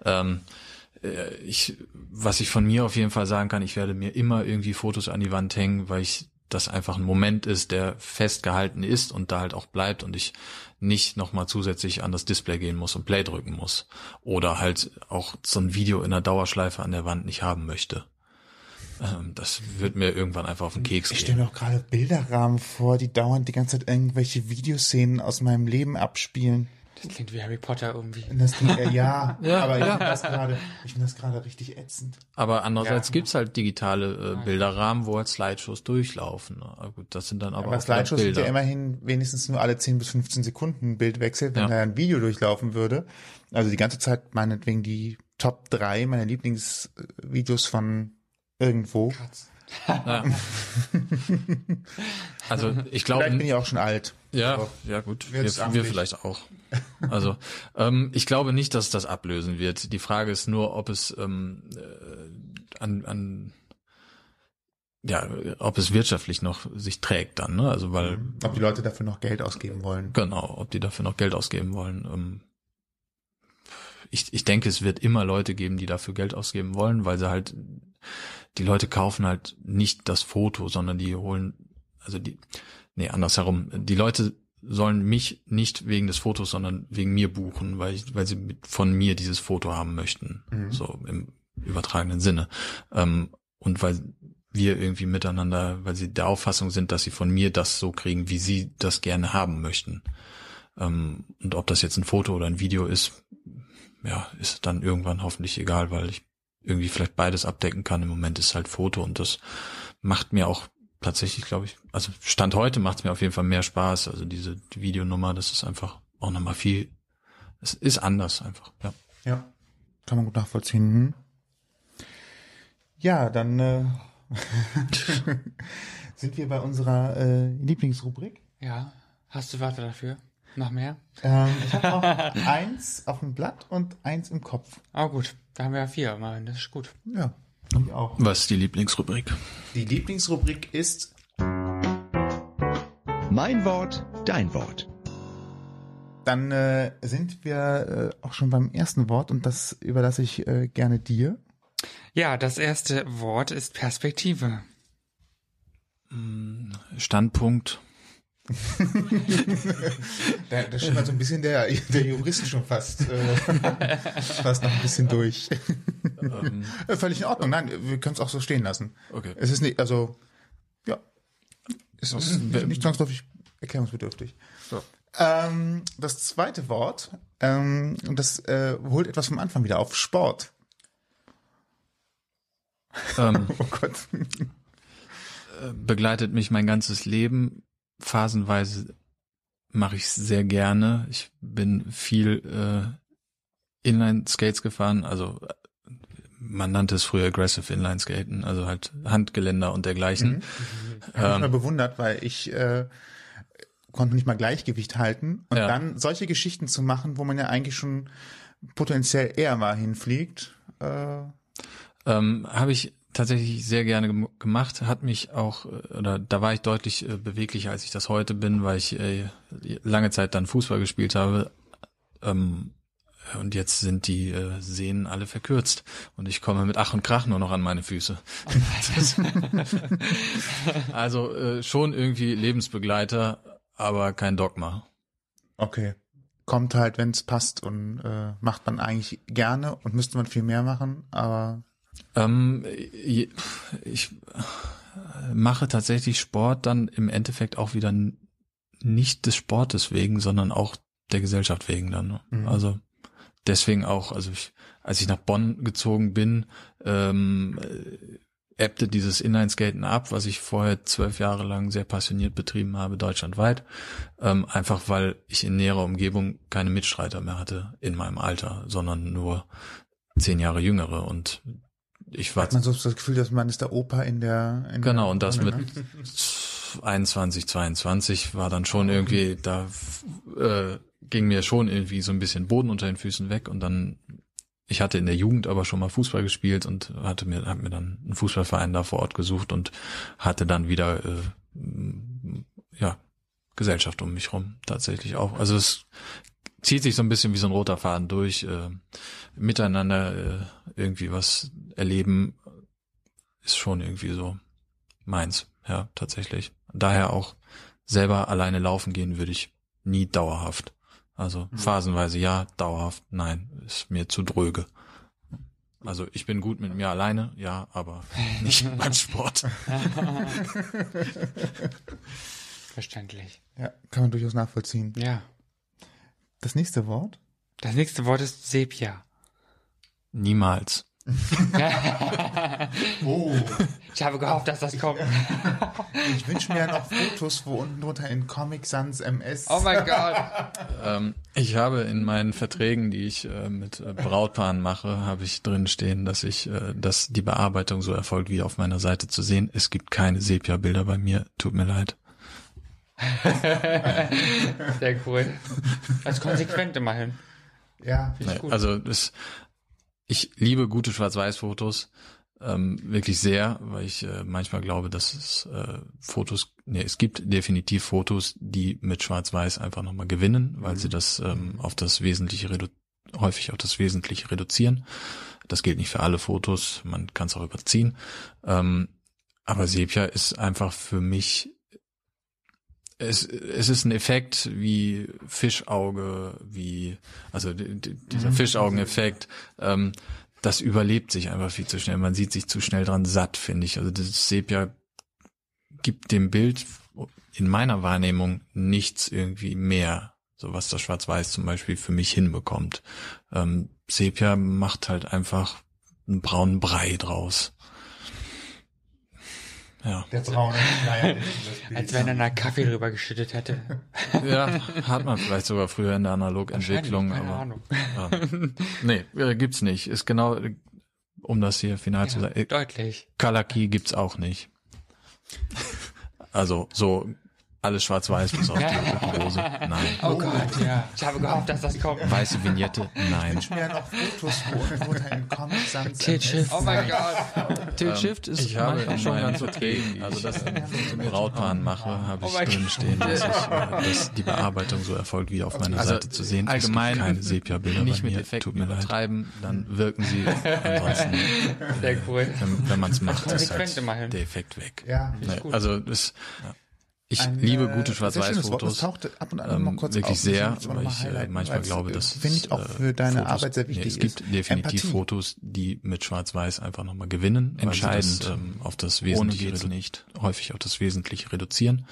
Ähm, äh, ich, was ich von mir auf jeden Fall sagen kann, ich werde mir immer irgendwie Fotos an die Wand hängen, weil ich das einfach ein Moment ist, der festgehalten ist und da halt auch bleibt und ich nicht nochmal zusätzlich an das Display gehen muss und Play drücken muss. Oder halt auch so ein Video in der Dauerschleife an der Wand nicht haben möchte. Ähm, das wird mir irgendwann einfach auf den Keks gehen. Ich stelle mir auch gerade Bilderrahmen vor, die dauernd die ganze Zeit irgendwelche Videoszenen aus meinem Leben abspielen. Das klingt wie Harry Potter irgendwie. Das klingt, äh, ja, ja, aber ich finde das gerade, ich das gerade richtig ätzend. Aber andererseits ja. gibt's halt digitale äh, Bilderrahmen, wo halt Slideshows durchlaufen. Ne? Gut, das sind dann aber, aber auch Slideshows Bilder. sind ja immerhin wenigstens nur alle 10 bis 15 Sekunden Bildwechsel, wenn ja. da ein Video durchlaufen würde. Also die ganze Zeit meinetwegen die Top 3 meiner Lieblingsvideos von irgendwo. Ja. also ich glaube, vielleicht bin ich auch schon alt. Ja, so. ja gut, wir, wir vielleicht auch. Also ähm, ich glaube nicht, dass das ablösen wird. Die Frage ist nur, ob es ähm, äh, an, an ja, ob es wirtschaftlich noch sich trägt dann, ne? Also weil ob die Leute dafür noch Geld ausgeben wollen. Genau, ob die dafür noch Geld ausgeben wollen. Ähm, ich, ich denke, es wird immer Leute geben, die dafür Geld ausgeben wollen, weil sie halt die Leute kaufen halt nicht das Foto, sondern die holen, also die, nee, andersherum, die Leute sollen mich nicht wegen des Fotos, sondern wegen mir buchen, weil ich, weil sie von mir dieses Foto haben möchten, mhm. so im übertragenen Sinne. Ähm, und weil wir irgendwie miteinander, weil sie der Auffassung sind, dass sie von mir das so kriegen, wie sie das gerne haben möchten. Ähm, und ob das jetzt ein Foto oder ein Video ist, ja, ist dann irgendwann hoffentlich egal, weil ich irgendwie vielleicht beides abdecken kann. Im Moment ist halt Foto und das macht mir auch tatsächlich, glaube ich, also Stand heute macht es mir auf jeden Fall mehr Spaß. Also diese die Videonummer, das ist einfach auch nochmal viel, es ist anders einfach, ja. Ja, kann man gut nachvollziehen. Hm. Ja, dann äh, sind wir bei unserer äh, Lieblingsrubrik. Ja, hast du Warte dafür? Noch mehr? Ähm, ich habe noch eins auf dem Blatt und eins im Kopf. Ah, gut. Da haben wir ja vier. Das ist gut. Ja, ich auch. Was ist die Lieblingsrubrik? Die Lieblingsrubrik ist Mein Wort, dein Wort. Dann äh, sind wir äh, auch schon beim ersten Wort und das überlasse ich äh, gerne dir. Ja, das erste Wort ist Perspektive. Standpunkt. Da, da mal so ein bisschen der, der Jurist schon fast, äh, fast noch ein bisschen durch. Ähm, Äh, Völlig in Ordnung. Nein, wir können es auch so stehen lassen. Okay. Es ist nicht, also, ja. Es ist nicht, nicht zwangsläufig erklärungsbedürftig. So. Ähm, das zweite Wort, ähm, das äh, holt etwas vom Anfang wieder auf, Sport. ähm, Oh Gott. begleitet mich mein ganzes Leben. Phasenweise mache ich sehr gerne. Ich bin viel äh, Inline-Skates gefahren, also man nannte es früher Aggressive Inline-Skaten, also halt Handgeländer und dergleichen. Habe ich mal bewundert, weil ich äh, konnte nicht mal Gleichgewicht halten. Und Ja. dann solche Geschichten zu machen, wo man ja eigentlich schon potenziell eher mal hinfliegt. Äh, Ähm, Habe ich tatsächlich sehr gerne gem gemacht, hat mich auch, äh, oder da war ich deutlich äh, beweglicher, als ich das heute bin, weil ich äh, lange Zeit dann Fußball gespielt habe. Ähm, und jetzt sind die äh, Sehnen alle verkürzt und ich komme mit Ach und Krach nur noch an meine Füße. Also äh, schon irgendwie Lebensbegleiter, aber kein Dogma. okay. Kommt halt, wenn es passt und äh, macht man eigentlich gerne und müsste man viel mehr machen, aber Ähm, ich mache tatsächlich Sport dann im Endeffekt auch wieder nicht des Sportes wegen, sondern auch der Gesellschaft wegen dann. ne? Mhm. Also deswegen auch, also ich, als ich nach Bonn gezogen bin, ähm, äh, ebbte dieses Inlineskaten ab, was ich vorher zwölf Jahre lang sehr passioniert betrieben habe, deutschlandweit. Ähm, einfach weil ich in näherer Umgebung keine Mitstreiter mehr hatte in meinem Alter, sondern nur zehn Jahre jüngere und ich war hat man so das Gefühl, dass man ist der Opa in der in Genau, und das mit ne? 21, 22 war dann schon irgendwie, da äh, ging mir schon irgendwie so ein bisschen Boden unter den Füßen weg und dann, ich hatte in der Jugend aber schon mal Fußball gespielt und hatte mir, hab mir dann einen Fußballverein da vor Ort gesucht und hatte dann wieder, äh, ja, Gesellschaft um mich rum tatsächlich auch. Also es zieht sich so ein bisschen wie so ein roter Faden durch, äh, miteinander äh, irgendwie was erleben, ist schon irgendwie so meins, ja, tatsächlich. Daher auch selber alleine laufen gehen würde ich nie dauerhaft. Also phasenweise ja, dauerhaft nein, ist mir zu dröge. Also ich bin gut mit mir alleine, ja, aber nicht beim Sport. Verständlich. Ja, kann man durchaus nachvollziehen. Ja. Das nächste Wort? Das nächste Wort ist Sepia. Niemals. Oh. Ich habe gehofft, dass das kommt. Ich wünsche mir ja noch Fotos, wo unten drunter in Comic Sans MS. Oh mein Gott. Ähm, ich habe in meinen Verträgen, die ich äh, mit äh, Brautpaaren mache, habe ich drin stehen, dass ich, äh, dass die Bearbeitung so erfolgt wie auf meiner Seite zu sehen. Es gibt keine Sepia-Bilder bei mir. Tut mir leid. Sehr cool. Also konsequent immerhin. ja, Finde ich gut. also das, ich liebe gute Schwarz-Weiß-Fotos ähm, wirklich sehr, weil ich äh, manchmal glaube, dass es äh, Fotos, nee, es gibt definitiv Fotos, die mit Schwarz-Weiß einfach nochmal gewinnen, weil sie das ähm, auf das Wesentliche redu häufig auf das Wesentliche reduzieren. Das gilt nicht für alle Fotos, man kann es auch überziehen. Ähm, aber Sepia ist einfach für mich es, es ist ein Effekt wie Fischauge, wie, also dieser Fischaugeneffekt, ähm, das überlebt sich einfach viel zu schnell. Man sieht sich zu schnell dran satt, finde ich. Also das Sepia gibt dem Bild in meiner Wahrnehmung nichts irgendwie mehr, so was das Schwarz-Weiß zum Beispiel für mich hinbekommt. Ähm, Sepia macht halt einfach einen braunen Brei draus. Ja. der braune Schleier. Als wenn er da Kaffee drüber geschüttet hätte. Ja, hat man vielleicht sogar früher in der Analogentwicklung, Keine aber Ahnung. ja. nee, äh, gibt's nicht. Ist genau, um das hier final zu Ja, sagen, äh, deutlich. Kalaki gibt's auch nicht. Also so alles schwarz-weiß bis auf die Hose. Nein. Oh Gott, ja. Ich habe gehofft, dass das kommt. Weiße Vignette? Nein. Ich mir noch Fotos, wo, wo dein Comic samt Tilt Oh mein Gott. Tilt Shift ist ich habe manchmal schon ganz okay. Also das Brautpaaren mache, habe ich drin stehen, dass, ich, äh, dass die Bearbeitung so erfolgt, wie auf meiner Also Seite zu sehen. ist. allgemein keine Sepia-Bilder nicht bei mit mir. Effekten Tut mir leid. übertreiben, dann wirken sie ansonsten, Sehr cool. Wenn, man es macht, ist halt der Effekt weg. Ja. Also das, ich Ein, liebe äh, gute das Schwarz-Weiß-Fotos. taucht ab und an ähm, mal kurz wirklich auf. sehr, Das aber mal ich äh, manchmal glaube, äh, dass finde ich auch für deine Fotos, Arbeit sehr wichtig nee, es gibt ist. definitiv Empathie. Fotos, die mit Schwarz-Weiß einfach nochmal gewinnen, weil sie Entscheidend. das, ähm, auf das Wesentliche nicht. häufig auf das Wesentliche reduzieren.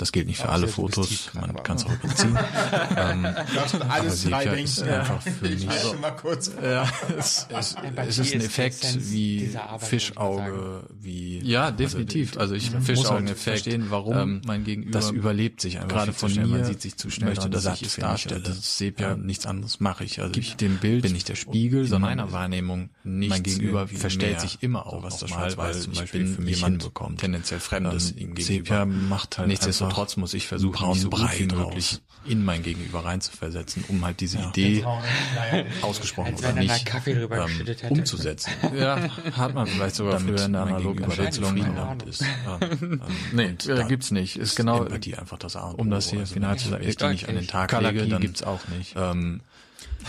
Das gilt nicht für alle Fotos, man kann es aber- auch überziehen. ähm, alles aber drei Sepia ist einfach für mich Also mal kurz. ja, es, es, es ist ein ist Effekt wie Arbeit, Fischauge, wie Ja, definitiv. Also ich muss Fischaugen halt verstehen, warum mein Gegenüber das überlebt sich einfach gerade von schnell. mir man sieht sich zu schnell möchte, dass ich es darstelle. Also das Sepia, Ja. nichts anderes mache ich. Also Gibt ich dem Bild bin nicht der Spiegel, in sondern meiner Wahrnehmung mein nichts Gegenüber viel verstellt sich immer auch was das Schwarz-Weiß weil zum ich Beispiel bin für mich jemand hinbekommt. tendenziell Fremdes Ähm, ihm Sepia gegenüber. macht halt Nichtsdestotrotz muss ich versuchen, mich so gut wie möglich in mein Gegenüber reinzuversetzen, um halt diese Idee ausgesprochen Als oder er nicht Kaffee drüber ähm, umzusetzen. Ja, hat man vielleicht sogar damit früher in der analogen Keine damit ist. Ähm, ähm, Nee, äh, da gibt's nicht. Ist genau, Empathie einfach das A und um das hier Also final wenn ich zu die sagen. nicht an den Tag lege, dann gibt's auch nicht. ähm,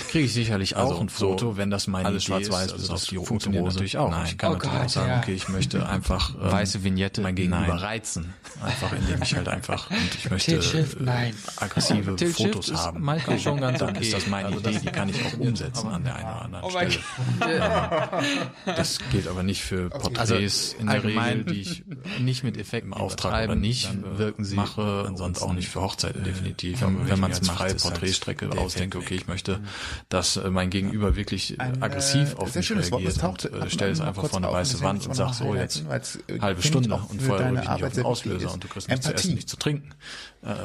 Kriege ich sicherlich also auch ein so, Foto, wenn das meine alles Idee ist, schwarz-weiß, also bis das auf die funktioniert natürlich auch. Nein. Ich kann Oh natürlich Gott, auch sagen, ja. okay, ich möchte einfach ähm, Weiße Vignette, mein Gegenüber nein. reizen, einfach indem ich halt einfach und ich möchte Shift, äh, aggressive Tilt Shift Fotos ist haben. manchmal schon ganz dann okay. ist das meine Also Idee, das die kann ich auch umsetzen an der einen oder anderen Oh Stelle. Das gilt aber nicht für Porträts Also in der Regel, die ich nicht mit Effekten im Auftrag übertreiben, oder nicht dann wirken sie mache, und auch nicht für Hochzeiten äh, definitiv. wenn- man es macht, ist halt Porträtstrecke ausdenke, okay, ich möchte, dass äh, mein Gegenüber wirklich äh, Ein, aggressiv äh, auf sehr mich schönes Wort, das reagiert taucht und äh, und stell an es einfach vor eine auf, weiße Wand und ich sag mal so, jetzt highlighten, weil's, äh, halbe Stunde und für vorher rühre ich nicht auf den Auslöser und du kriegst nichts zu essen, nichts zu trinken. Äh,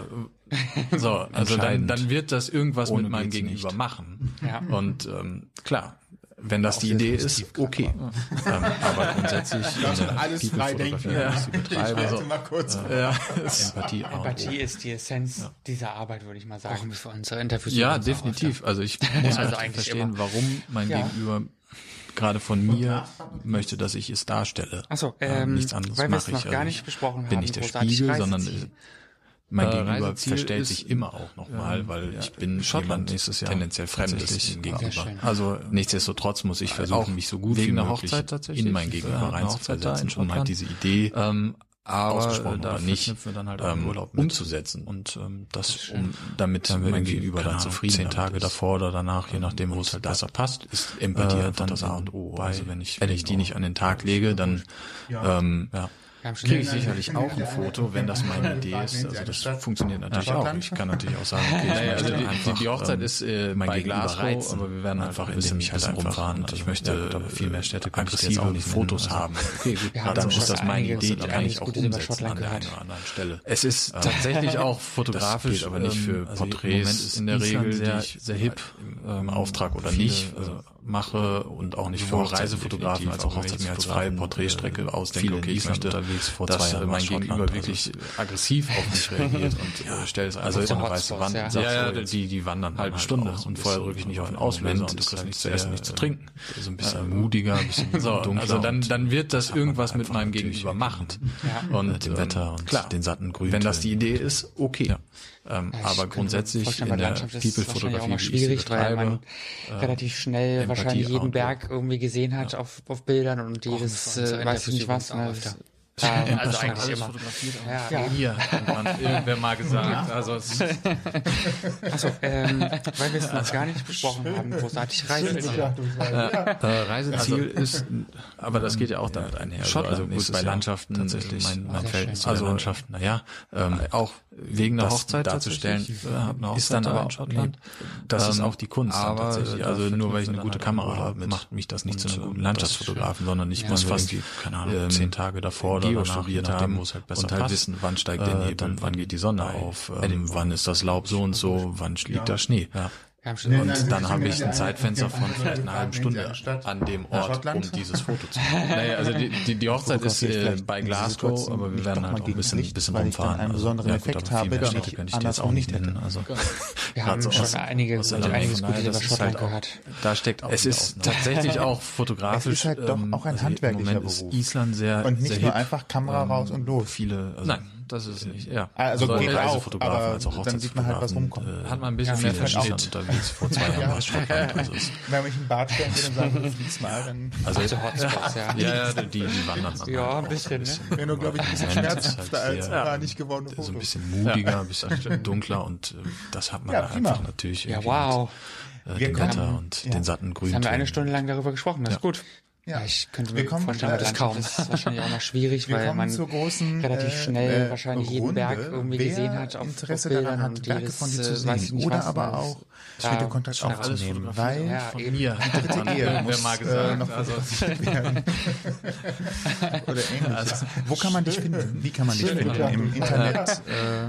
so, also dann, dann wird das irgendwas Ohne mit meinem Gegenüber nicht. machen. Ja. Und ähm, klar, wenn das die Idee ist, okay. ähm, aber grundsätzlich du der alles frei denken. die ich betreibe, Warte so, mal kurz. ja, Empathie. Empathie ist die Essenz dieser Arbeit, würde ich mal sagen, für unsere Interviews. Ja, auch definitiv. Also ich muss Also eigentlich verstehen, immer. warum mein Ja. Gegenüber gerade von mir möchte, dass ich es darstelle. Ach so, Ähm, ähm, nichts anderes weil wir es mache noch ich. gar Also nicht ich besprochen bin haben, nicht der Spiegel, sondern. Mein Äh, Gegenüber Reiseziel verstellt ist- sich immer auch nochmal, Ja, weil ja. ich bin Schottland nächstes Jahr. tendenziell Fremdes gegenüber. schön. Also nichtsdestotrotz muss ich versuchen, Auch mich so gut wie der möglich Hochzeit tatsächlich. in mein Gegenüber reinzuversetzen, um halt diese Idee Ähm, aber ausgesprochen da oder nicht halt ähm, umzusetzen und ähm, das, um, damit Dann mein Gegenüber dann zufrieden zehn zehn Tage Tage davor oder danach, je nachdem, wo es halt besser passt, ist Empathie äh, dann das A und O. Also wenn ich wenn ich die nicht an den Tag lege, dann ähm, ja, kriege ich sicherlich auch ein Foto, wenn das meine Idee ist. Also das funktioniert natürlich auch. Ich kann natürlich auch sagen, okay, ich Naja, also die, einfach, die, Hochzeit ähm, ist äh, mein bei Glasgow, reizen. aber wir werden einfach ein indem ich halt rumfahren. und ich Also, möchte ja, viel mehr Städte ich jetzt aggressive auch nicht. Fotos Also, haben. Okay, gut. Dann ist das meine Idee, die kann ich auch umsetzen an der einen oder anderen Stelle. Es ist tatsächlich auch fotografisch, aber nicht für ähm, also im Porträts Moment ist in der Regel, sehr, sehr hip, im, ähm, Auftrag oder nicht also mache und auch nicht für sowohl Reisefotografen als auch ich mir als freie Porträtstrecke äh, ausdenke, okay, ich möchte, unterwegs, vor dass zwei äh, Jahren mein Gegenüber also wirklich aggressiv auf mich reagiert und äh, stellt es einfach Also vor eine weiße Wand ja. und sagt, Ja, ja, die- die wandern halbe halt Stunde und vorher drücke ich nicht auf den Auslöser und du ist kriegst halt nichts zu essen, nichts zu äh, trinken. so ein bisschen mutiger, ein bisschen So, dunkler also dann, und dann wird das irgendwas mit meinem Gegenüber machen. Ja. Und dem ähm, Wetter und klar, den satten Grüntönen. Wenn das die Idee ist, okay. Ähm, Ja, aber grundsätzlich in der People-Fotografie, mal wie ich sie schwierig, weil man betreibe, relativ schnell Empathie wahrscheinlich jeden. Berg irgendwie gesehen hat auf, auf Bildern und jedes, unsere äh, weiß ich nicht was. Ne? Auch Das, äh, also Also eigentlich immer. Ja, ja. hier, hat irgendwer mal gesagt. Also es Achso, ähm, weil wir es noch gar nicht besprochen haben, großartig Reiseziel. äh, Reiseziel ist, aber das geht ja auch damit einher. Also, Schottland also gut, bei Jahr Landschaften tatsächlich. mein, mein Verhältnis zu Also, der Landschaft, naja, ähm, auch wegen der Hochzeit darzustellen, tatsächlich. Haben eine ist dann Hochzeit da aber in Schottland. Nee, das ist Ähm, auch die Kunst aber tatsächlich. da Also nur weil ich eine gute dann Kamera habe, macht mich das nicht zu einem guten ähm, Landschaftsfotografen, sondern ich Ja, muss was irgendwie, keine Ahnung, ähm, zehn Tage davor oder Geo studiert haben halt besser und halt passt. wissen, wann steigt der äh, Nebel, dann wann geht die Sonne auf, ähm, wann ist das Laub so und so, wann liegt da Schnee und dann habe ich ein Zeitfenster von vielleicht einer halben Stunde an dem Ort, um dieses Foto zu machen. Naja, also die, die, die Hochzeit ist äh, bei Glasgow, aber wir werden halt auch ein bisschen, Licht, bisschen rumfahren. Einen also, besonderen also, ja, gut, Effekt habe, den ich könnte ich anders auch nicht hätte. Also, wir haben schon aus, einige, aus einiges Gutes über Schottland halt gehört. Da steckt auch Es ist tatsächlich auch fotografisch. Es ist halt doch ähm, auch ein also handwerklicher Beruf. Und nicht nur einfach Kamera ähm, raus und los. Also nein das ist äh, nicht, ja. Also, also geht auch, aber als auch dann sieht man halt, was rumkommt. Äh, hat man ein bisschen ja, mehr Verstand unterwegs. Vor zwei Jahren war es schon also Wenn man mich einen Bart stellen würde und sagen wir, fließ mal, dann... Also jetzt Hotspots, ja. Ja, ja, die, die wandern dann. Ja, halt ein bisschen, ne? Wäre nur, glaube ich, ein bisschen schmerzhafter halt als gar nicht gewordene Fotos. So ein bisschen mutiger, ein bisschen dunkler und äh, das hat man einfach natürlich. Ja, wow. Wir den Wetter und ja. den satten Grün. Jetzt haben wir eine Stunde lang darüber gesprochen, das ist gut. Ja, ich könnte mir kommen, vorstellen, dass äh, das kaum. Das ist wahrscheinlich auch noch schwierig, weil man großen, relativ äh, schnell äh, wahrscheinlich jeden Berg irgendwie gesehen hat. Auf, Interesse auf daran hat, Berge von dir zu äh, sehen oder was, aber auch späte Kontakt aufzunehmen, weil von mir die dritte Ehe muss mal gesagt, äh, noch also. oder ähnliches. Also, Wo kann man dich finden? Wie kann man dich finden? Im Internet?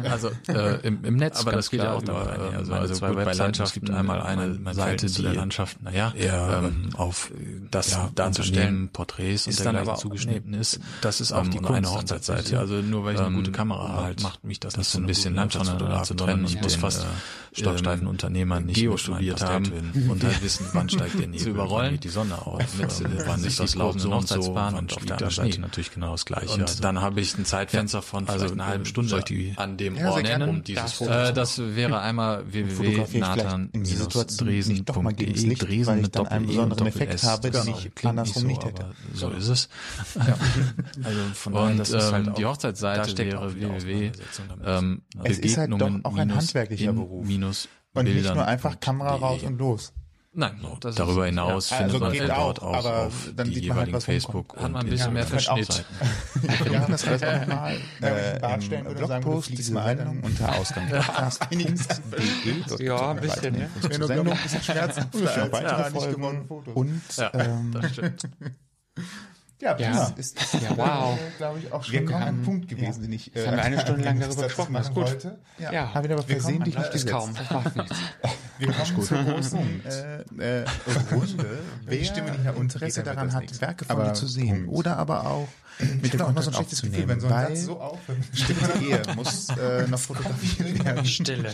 Äh, also äh, im, im Netz, aber das geht ja auch über, also, also bei Landschaften gibt einmal eine Seite, der Landschaften, naja, ähm, auf das ja, dann zu Unternehmen Porträts und dergleichen aber, zugeschnitten nee, ist. Das ist auch ähm, die Kunst eine Hochzeitsseite. Also nur weil ich eine ähm, gute Kamera habe, halt, macht mich das, das nicht so ein bisschen Landschaftsfotograf zu trennen. Ich muss fast äh, stocksteifen ähm, Unternehmer nicht Geo studiert haben und halt wissen, wann steigt der Nebel, zu überrollen, die Sonne auf, ähm, äh, wann ist das Lauf so und so, wann auf der anderen natürlich genau das Gleiche. Und also. dann habe ich ein Zeitfenster von also, vielleicht einer halben äh, Stunde an dem Ort, um dieses Foto äh, Das wäre einmal www.nathan-dresen.de Dresen mit Doppel-E und Doppel-S. Effekt habe, genau. anders nicht so, nicht aber so genau. ist es. Ja. also von daher, und das ist halt ähm, auch, die Hochzeitsseite wäre www. Ähm, es ist halt doch auch ein handwerklicher Beruf. Minus und nicht nur einfach Kamera raus und los. Nein, no, darüber hinaus ja. Also findet also man den Ort auch, auch auf dann die halt, jeweiligen halt, Facebook hat man ein bisschen mehr Verschnitt. Wir machen das alles nochmal äh, im Blogpost, diese Meinung unter Ausgang. ja, ein bisschen. Ne? Zur Sendung ein bisschen Schmerzen. Weitere Folgen und ja, ähm, das stimmt. Ja, ja. ist, ist ja, äh, wow. glaube ich, auch schon wir kommen, ein Punkt gewesen, ja. den ich. Äh, haben wir eine Stunde lang darüber gesprochen. Das ist gut. Wollte. Ja. ja. Haben wir aber versehentlich nicht gesetzt. kaum. Das macht nichts. Wir kommen gut. zur großen äh, äh, Runde. Wer Stimme nicht nach Interesse daran hat, Werke von mir zu sehen Punkt. oder aber auch mit dem auch noch so ein schlechtes Gefühl, wenn so ein Satz so aufhört. Stimmte Ehe muss äh, noch fotografiert werden. Stille.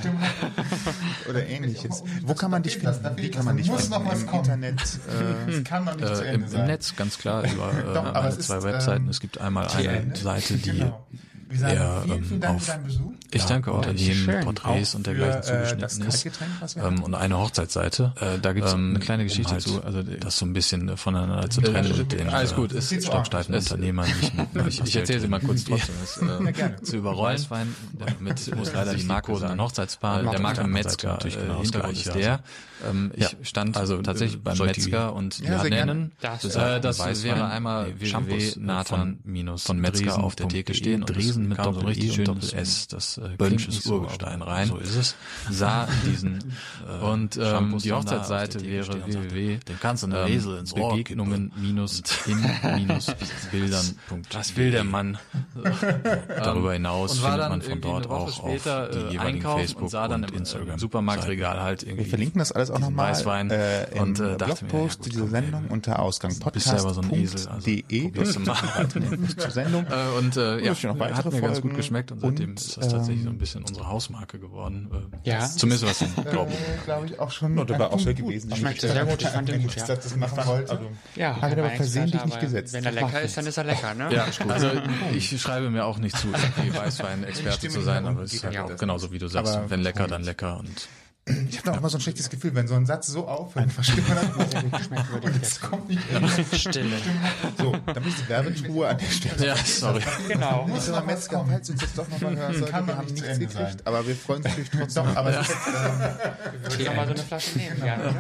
Oder ähnliches. Wo kann man dich finden? Wie kann man dich finden? Im Internet? Äh, kann man nicht äh, zu Ende im, sein. Netz, ganz klar. Über äh, Doch, eine, zwei ist, Webseiten. Ähm, es gibt einmal eine Seite, die genau. Wir sagen ja, vielen, ähm, vielen Dank auf, für deinen Besuch. Ich ja, danke Unternehmen, Porträts und dergleichen äh, zugeschnitten ist. Ähm, und eine Hochzeitsseite. Äh, da gibt es ähm, eine kleine Geschichte um halt zu. Also äh, das so ein bisschen voneinander zu trennen und den alles äh, gut, ist stocksteifen Unternehmern nicht. Ich, ich erzähle sie mal kurz trotzdem. Ist, äh, ja, zu überrollen. Mit muss leider die Marco sein Hochzeitspaar. Der Marco Metzger, äh, Hintergrund ist der ähm, ich ja. stand also tatsächlich beim Metzger und ja, ja nennen. Äh, das, äh, das Weißwein, wäre einmal nee, www.nathan von, von Metzger auf der Theke stehen und Dresen mit Doppel so richtig schön Doppel S, das äh, Bönsches Urgestein so, rein. So ist es. Sah diesen äh, und ähm, die Hochzeitsseite wäre www. Dem kannst du ähm, Esel ins Ohr Begegnungen-in-bildern. Was will der Mann? Ähm, Darüber hinaus findet man von dort auch auf die äh, jeweiligen Facebook und äh, Instagram Supermarktregal halt irgendwie. Wir verlinken das alles auch nochmal äh, im und, äh, Blogpost mir, ja, dieser Sendung unter Ausgang podcast.de also, zur Sendung. Äh, und äh, ja, ja, noch hat mir Folgen. ganz gut geschmeckt und seitdem und, ist das tatsächlich so ein ähm, bisschen unsere Hausmarke geworden. Äh, ja. Zumindest was den äh, Glauben. Glaube ich auch schon. No, der auch sehr gewesen. Schmeckte sehr gut, ich fand den gut, ja. Das, also, das also. aber versehentlich nicht gesetzt. Wenn er lecker ist, dann ist er lecker, ne? Ja, also ich schreibe mir auch nicht zu, irgendwie Weißwein-Experte zu sein, aber es ist halt auch genauso, wie du sagst. Wenn lecker, dann lecker und ich habe da auch immer so ein schlechtes Gefühl, wenn so ein Satz so aufhört, versteht man dann und es kommt nicht in. Stille. So, dann ist die Werbetruhe an der Stelle. Ja, sorry. Genau. müssen mal Metzger, falls uns jetzt doch nochmal hören sollte, wir haben nichts gekriegt, aber wir freuen uns natürlich trotzdem. Doch, aber ja. jetzt, ähm, mal so eine Flasche nehmen. Genau.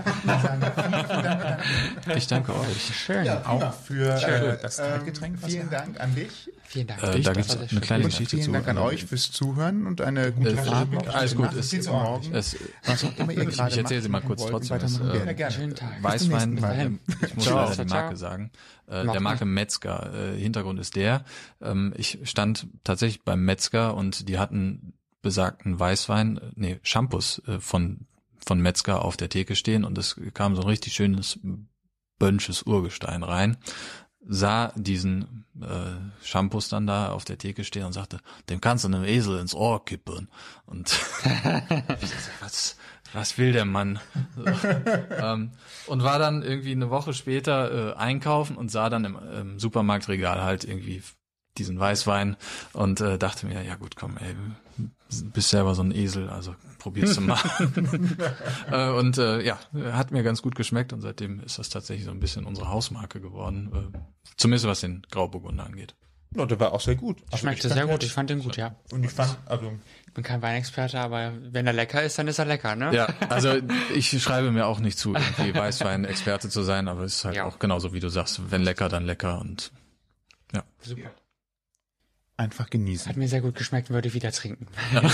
Ich danke euch. Schön. auch für äh, äh, das Zeitgetränk. Vielen Dank an dich. Vielen Dank. Äh, da gibt es eine kleine Geschichte vielen zu. Vielen Dank an euch fürs Zuhören und eine gute äh, Abend. Alles gut. Es, bis morgen. Es, was auch immer ihr ich gerade Ich erzähle sie mal kurz trotzdem. Das, äh, ja, Schönen Tag. Weißwein, ich muss leider die Marke sagen. Äh, der Marke Metzger. Äh, Hintergrund ist der, ähm, ich stand tatsächlich beim Metzger und die hatten besagten Weißwein, äh, nee, Shampoos äh, von von Metzger auf der Theke stehen und es kam so ein richtig schönes bönsches Urgestein rein sah diesen äh, Shampoos dann da auf der Theke stehen und sagte, dem kannst du einem Esel ins Ohr kippen. Und was, was will der Mann? ähm, und war dann irgendwie eine Woche später äh, einkaufen und sah dann im, im Supermarktregal halt irgendwie diesen Weißwein und äh, dachte mir, ja gut, komm, ey, bist selber so ein Esel, also probier's mal. äh, und äh, ja, hat mir ganz gut geschmeckt und seitdem ist das tatsächlich so ein bisschen unsere Hausmarke geworden, äh, zumindest was den Grauburgunder angeht. Ja, der war auch sehr gut. Also Schmeckte sehr gut, ich fand den gut, ja. Und ich fand, also. Ich bin kein Weinexperte, aber wenn er lecker ist, dann ist er lecker, ne? Ja, also ich schreibe mir auch nicht zu, irgendwie Weißwein-Experte zu sein, aber es ist halt ja. auch genauso, wie du sagst, wenn lecker, dann lecker und ja. Super. Einfach genießen. Hat mir sehr gut geschmeckt, würde ich wieder trinken. Ja.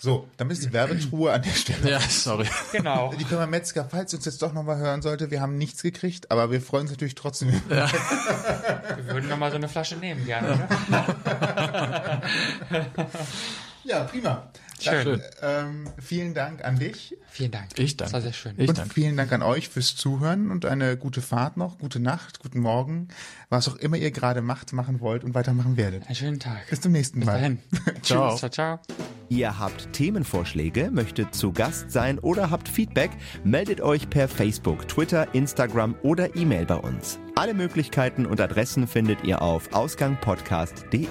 so, dann ist die Werbetruhe an der Stelle. Ja, sorry. Genau. Die Firma Metzger, falls uns jetzt doch nochmal hören sollte, wir haben nichts gekriegt, aber wir freuen uns natürlich trotzdem. Ja. wir würden nochmal so eine Flasche nehmen, gerne, oder? ja, prima. Schön. Dann, ähm, vielen Dank an dich. Vielen Dank. Ich danke. Das war sehr schön. Ich und danke. vielen Dank an euch fürs Zuhören und eine gute Fahrt noch, gute Nacht, guten Morgen, was auch immer ihr gerade macht, machen wollt und weitermachen werdet. Einen schönen Tag. Bis zum nächsten Bis Mal. dahin. Ciao. Tschüss. Ciao, ciao. Ihr habt Themenvorschläge, möchtet zu Gast sein oder habt Feedback, meldet euch per Facebook, Twitter, Instagram oder E-Mail bei uns. Alle Möglichkeiten und Adressen findet ihr auf ausgangpodcast.de.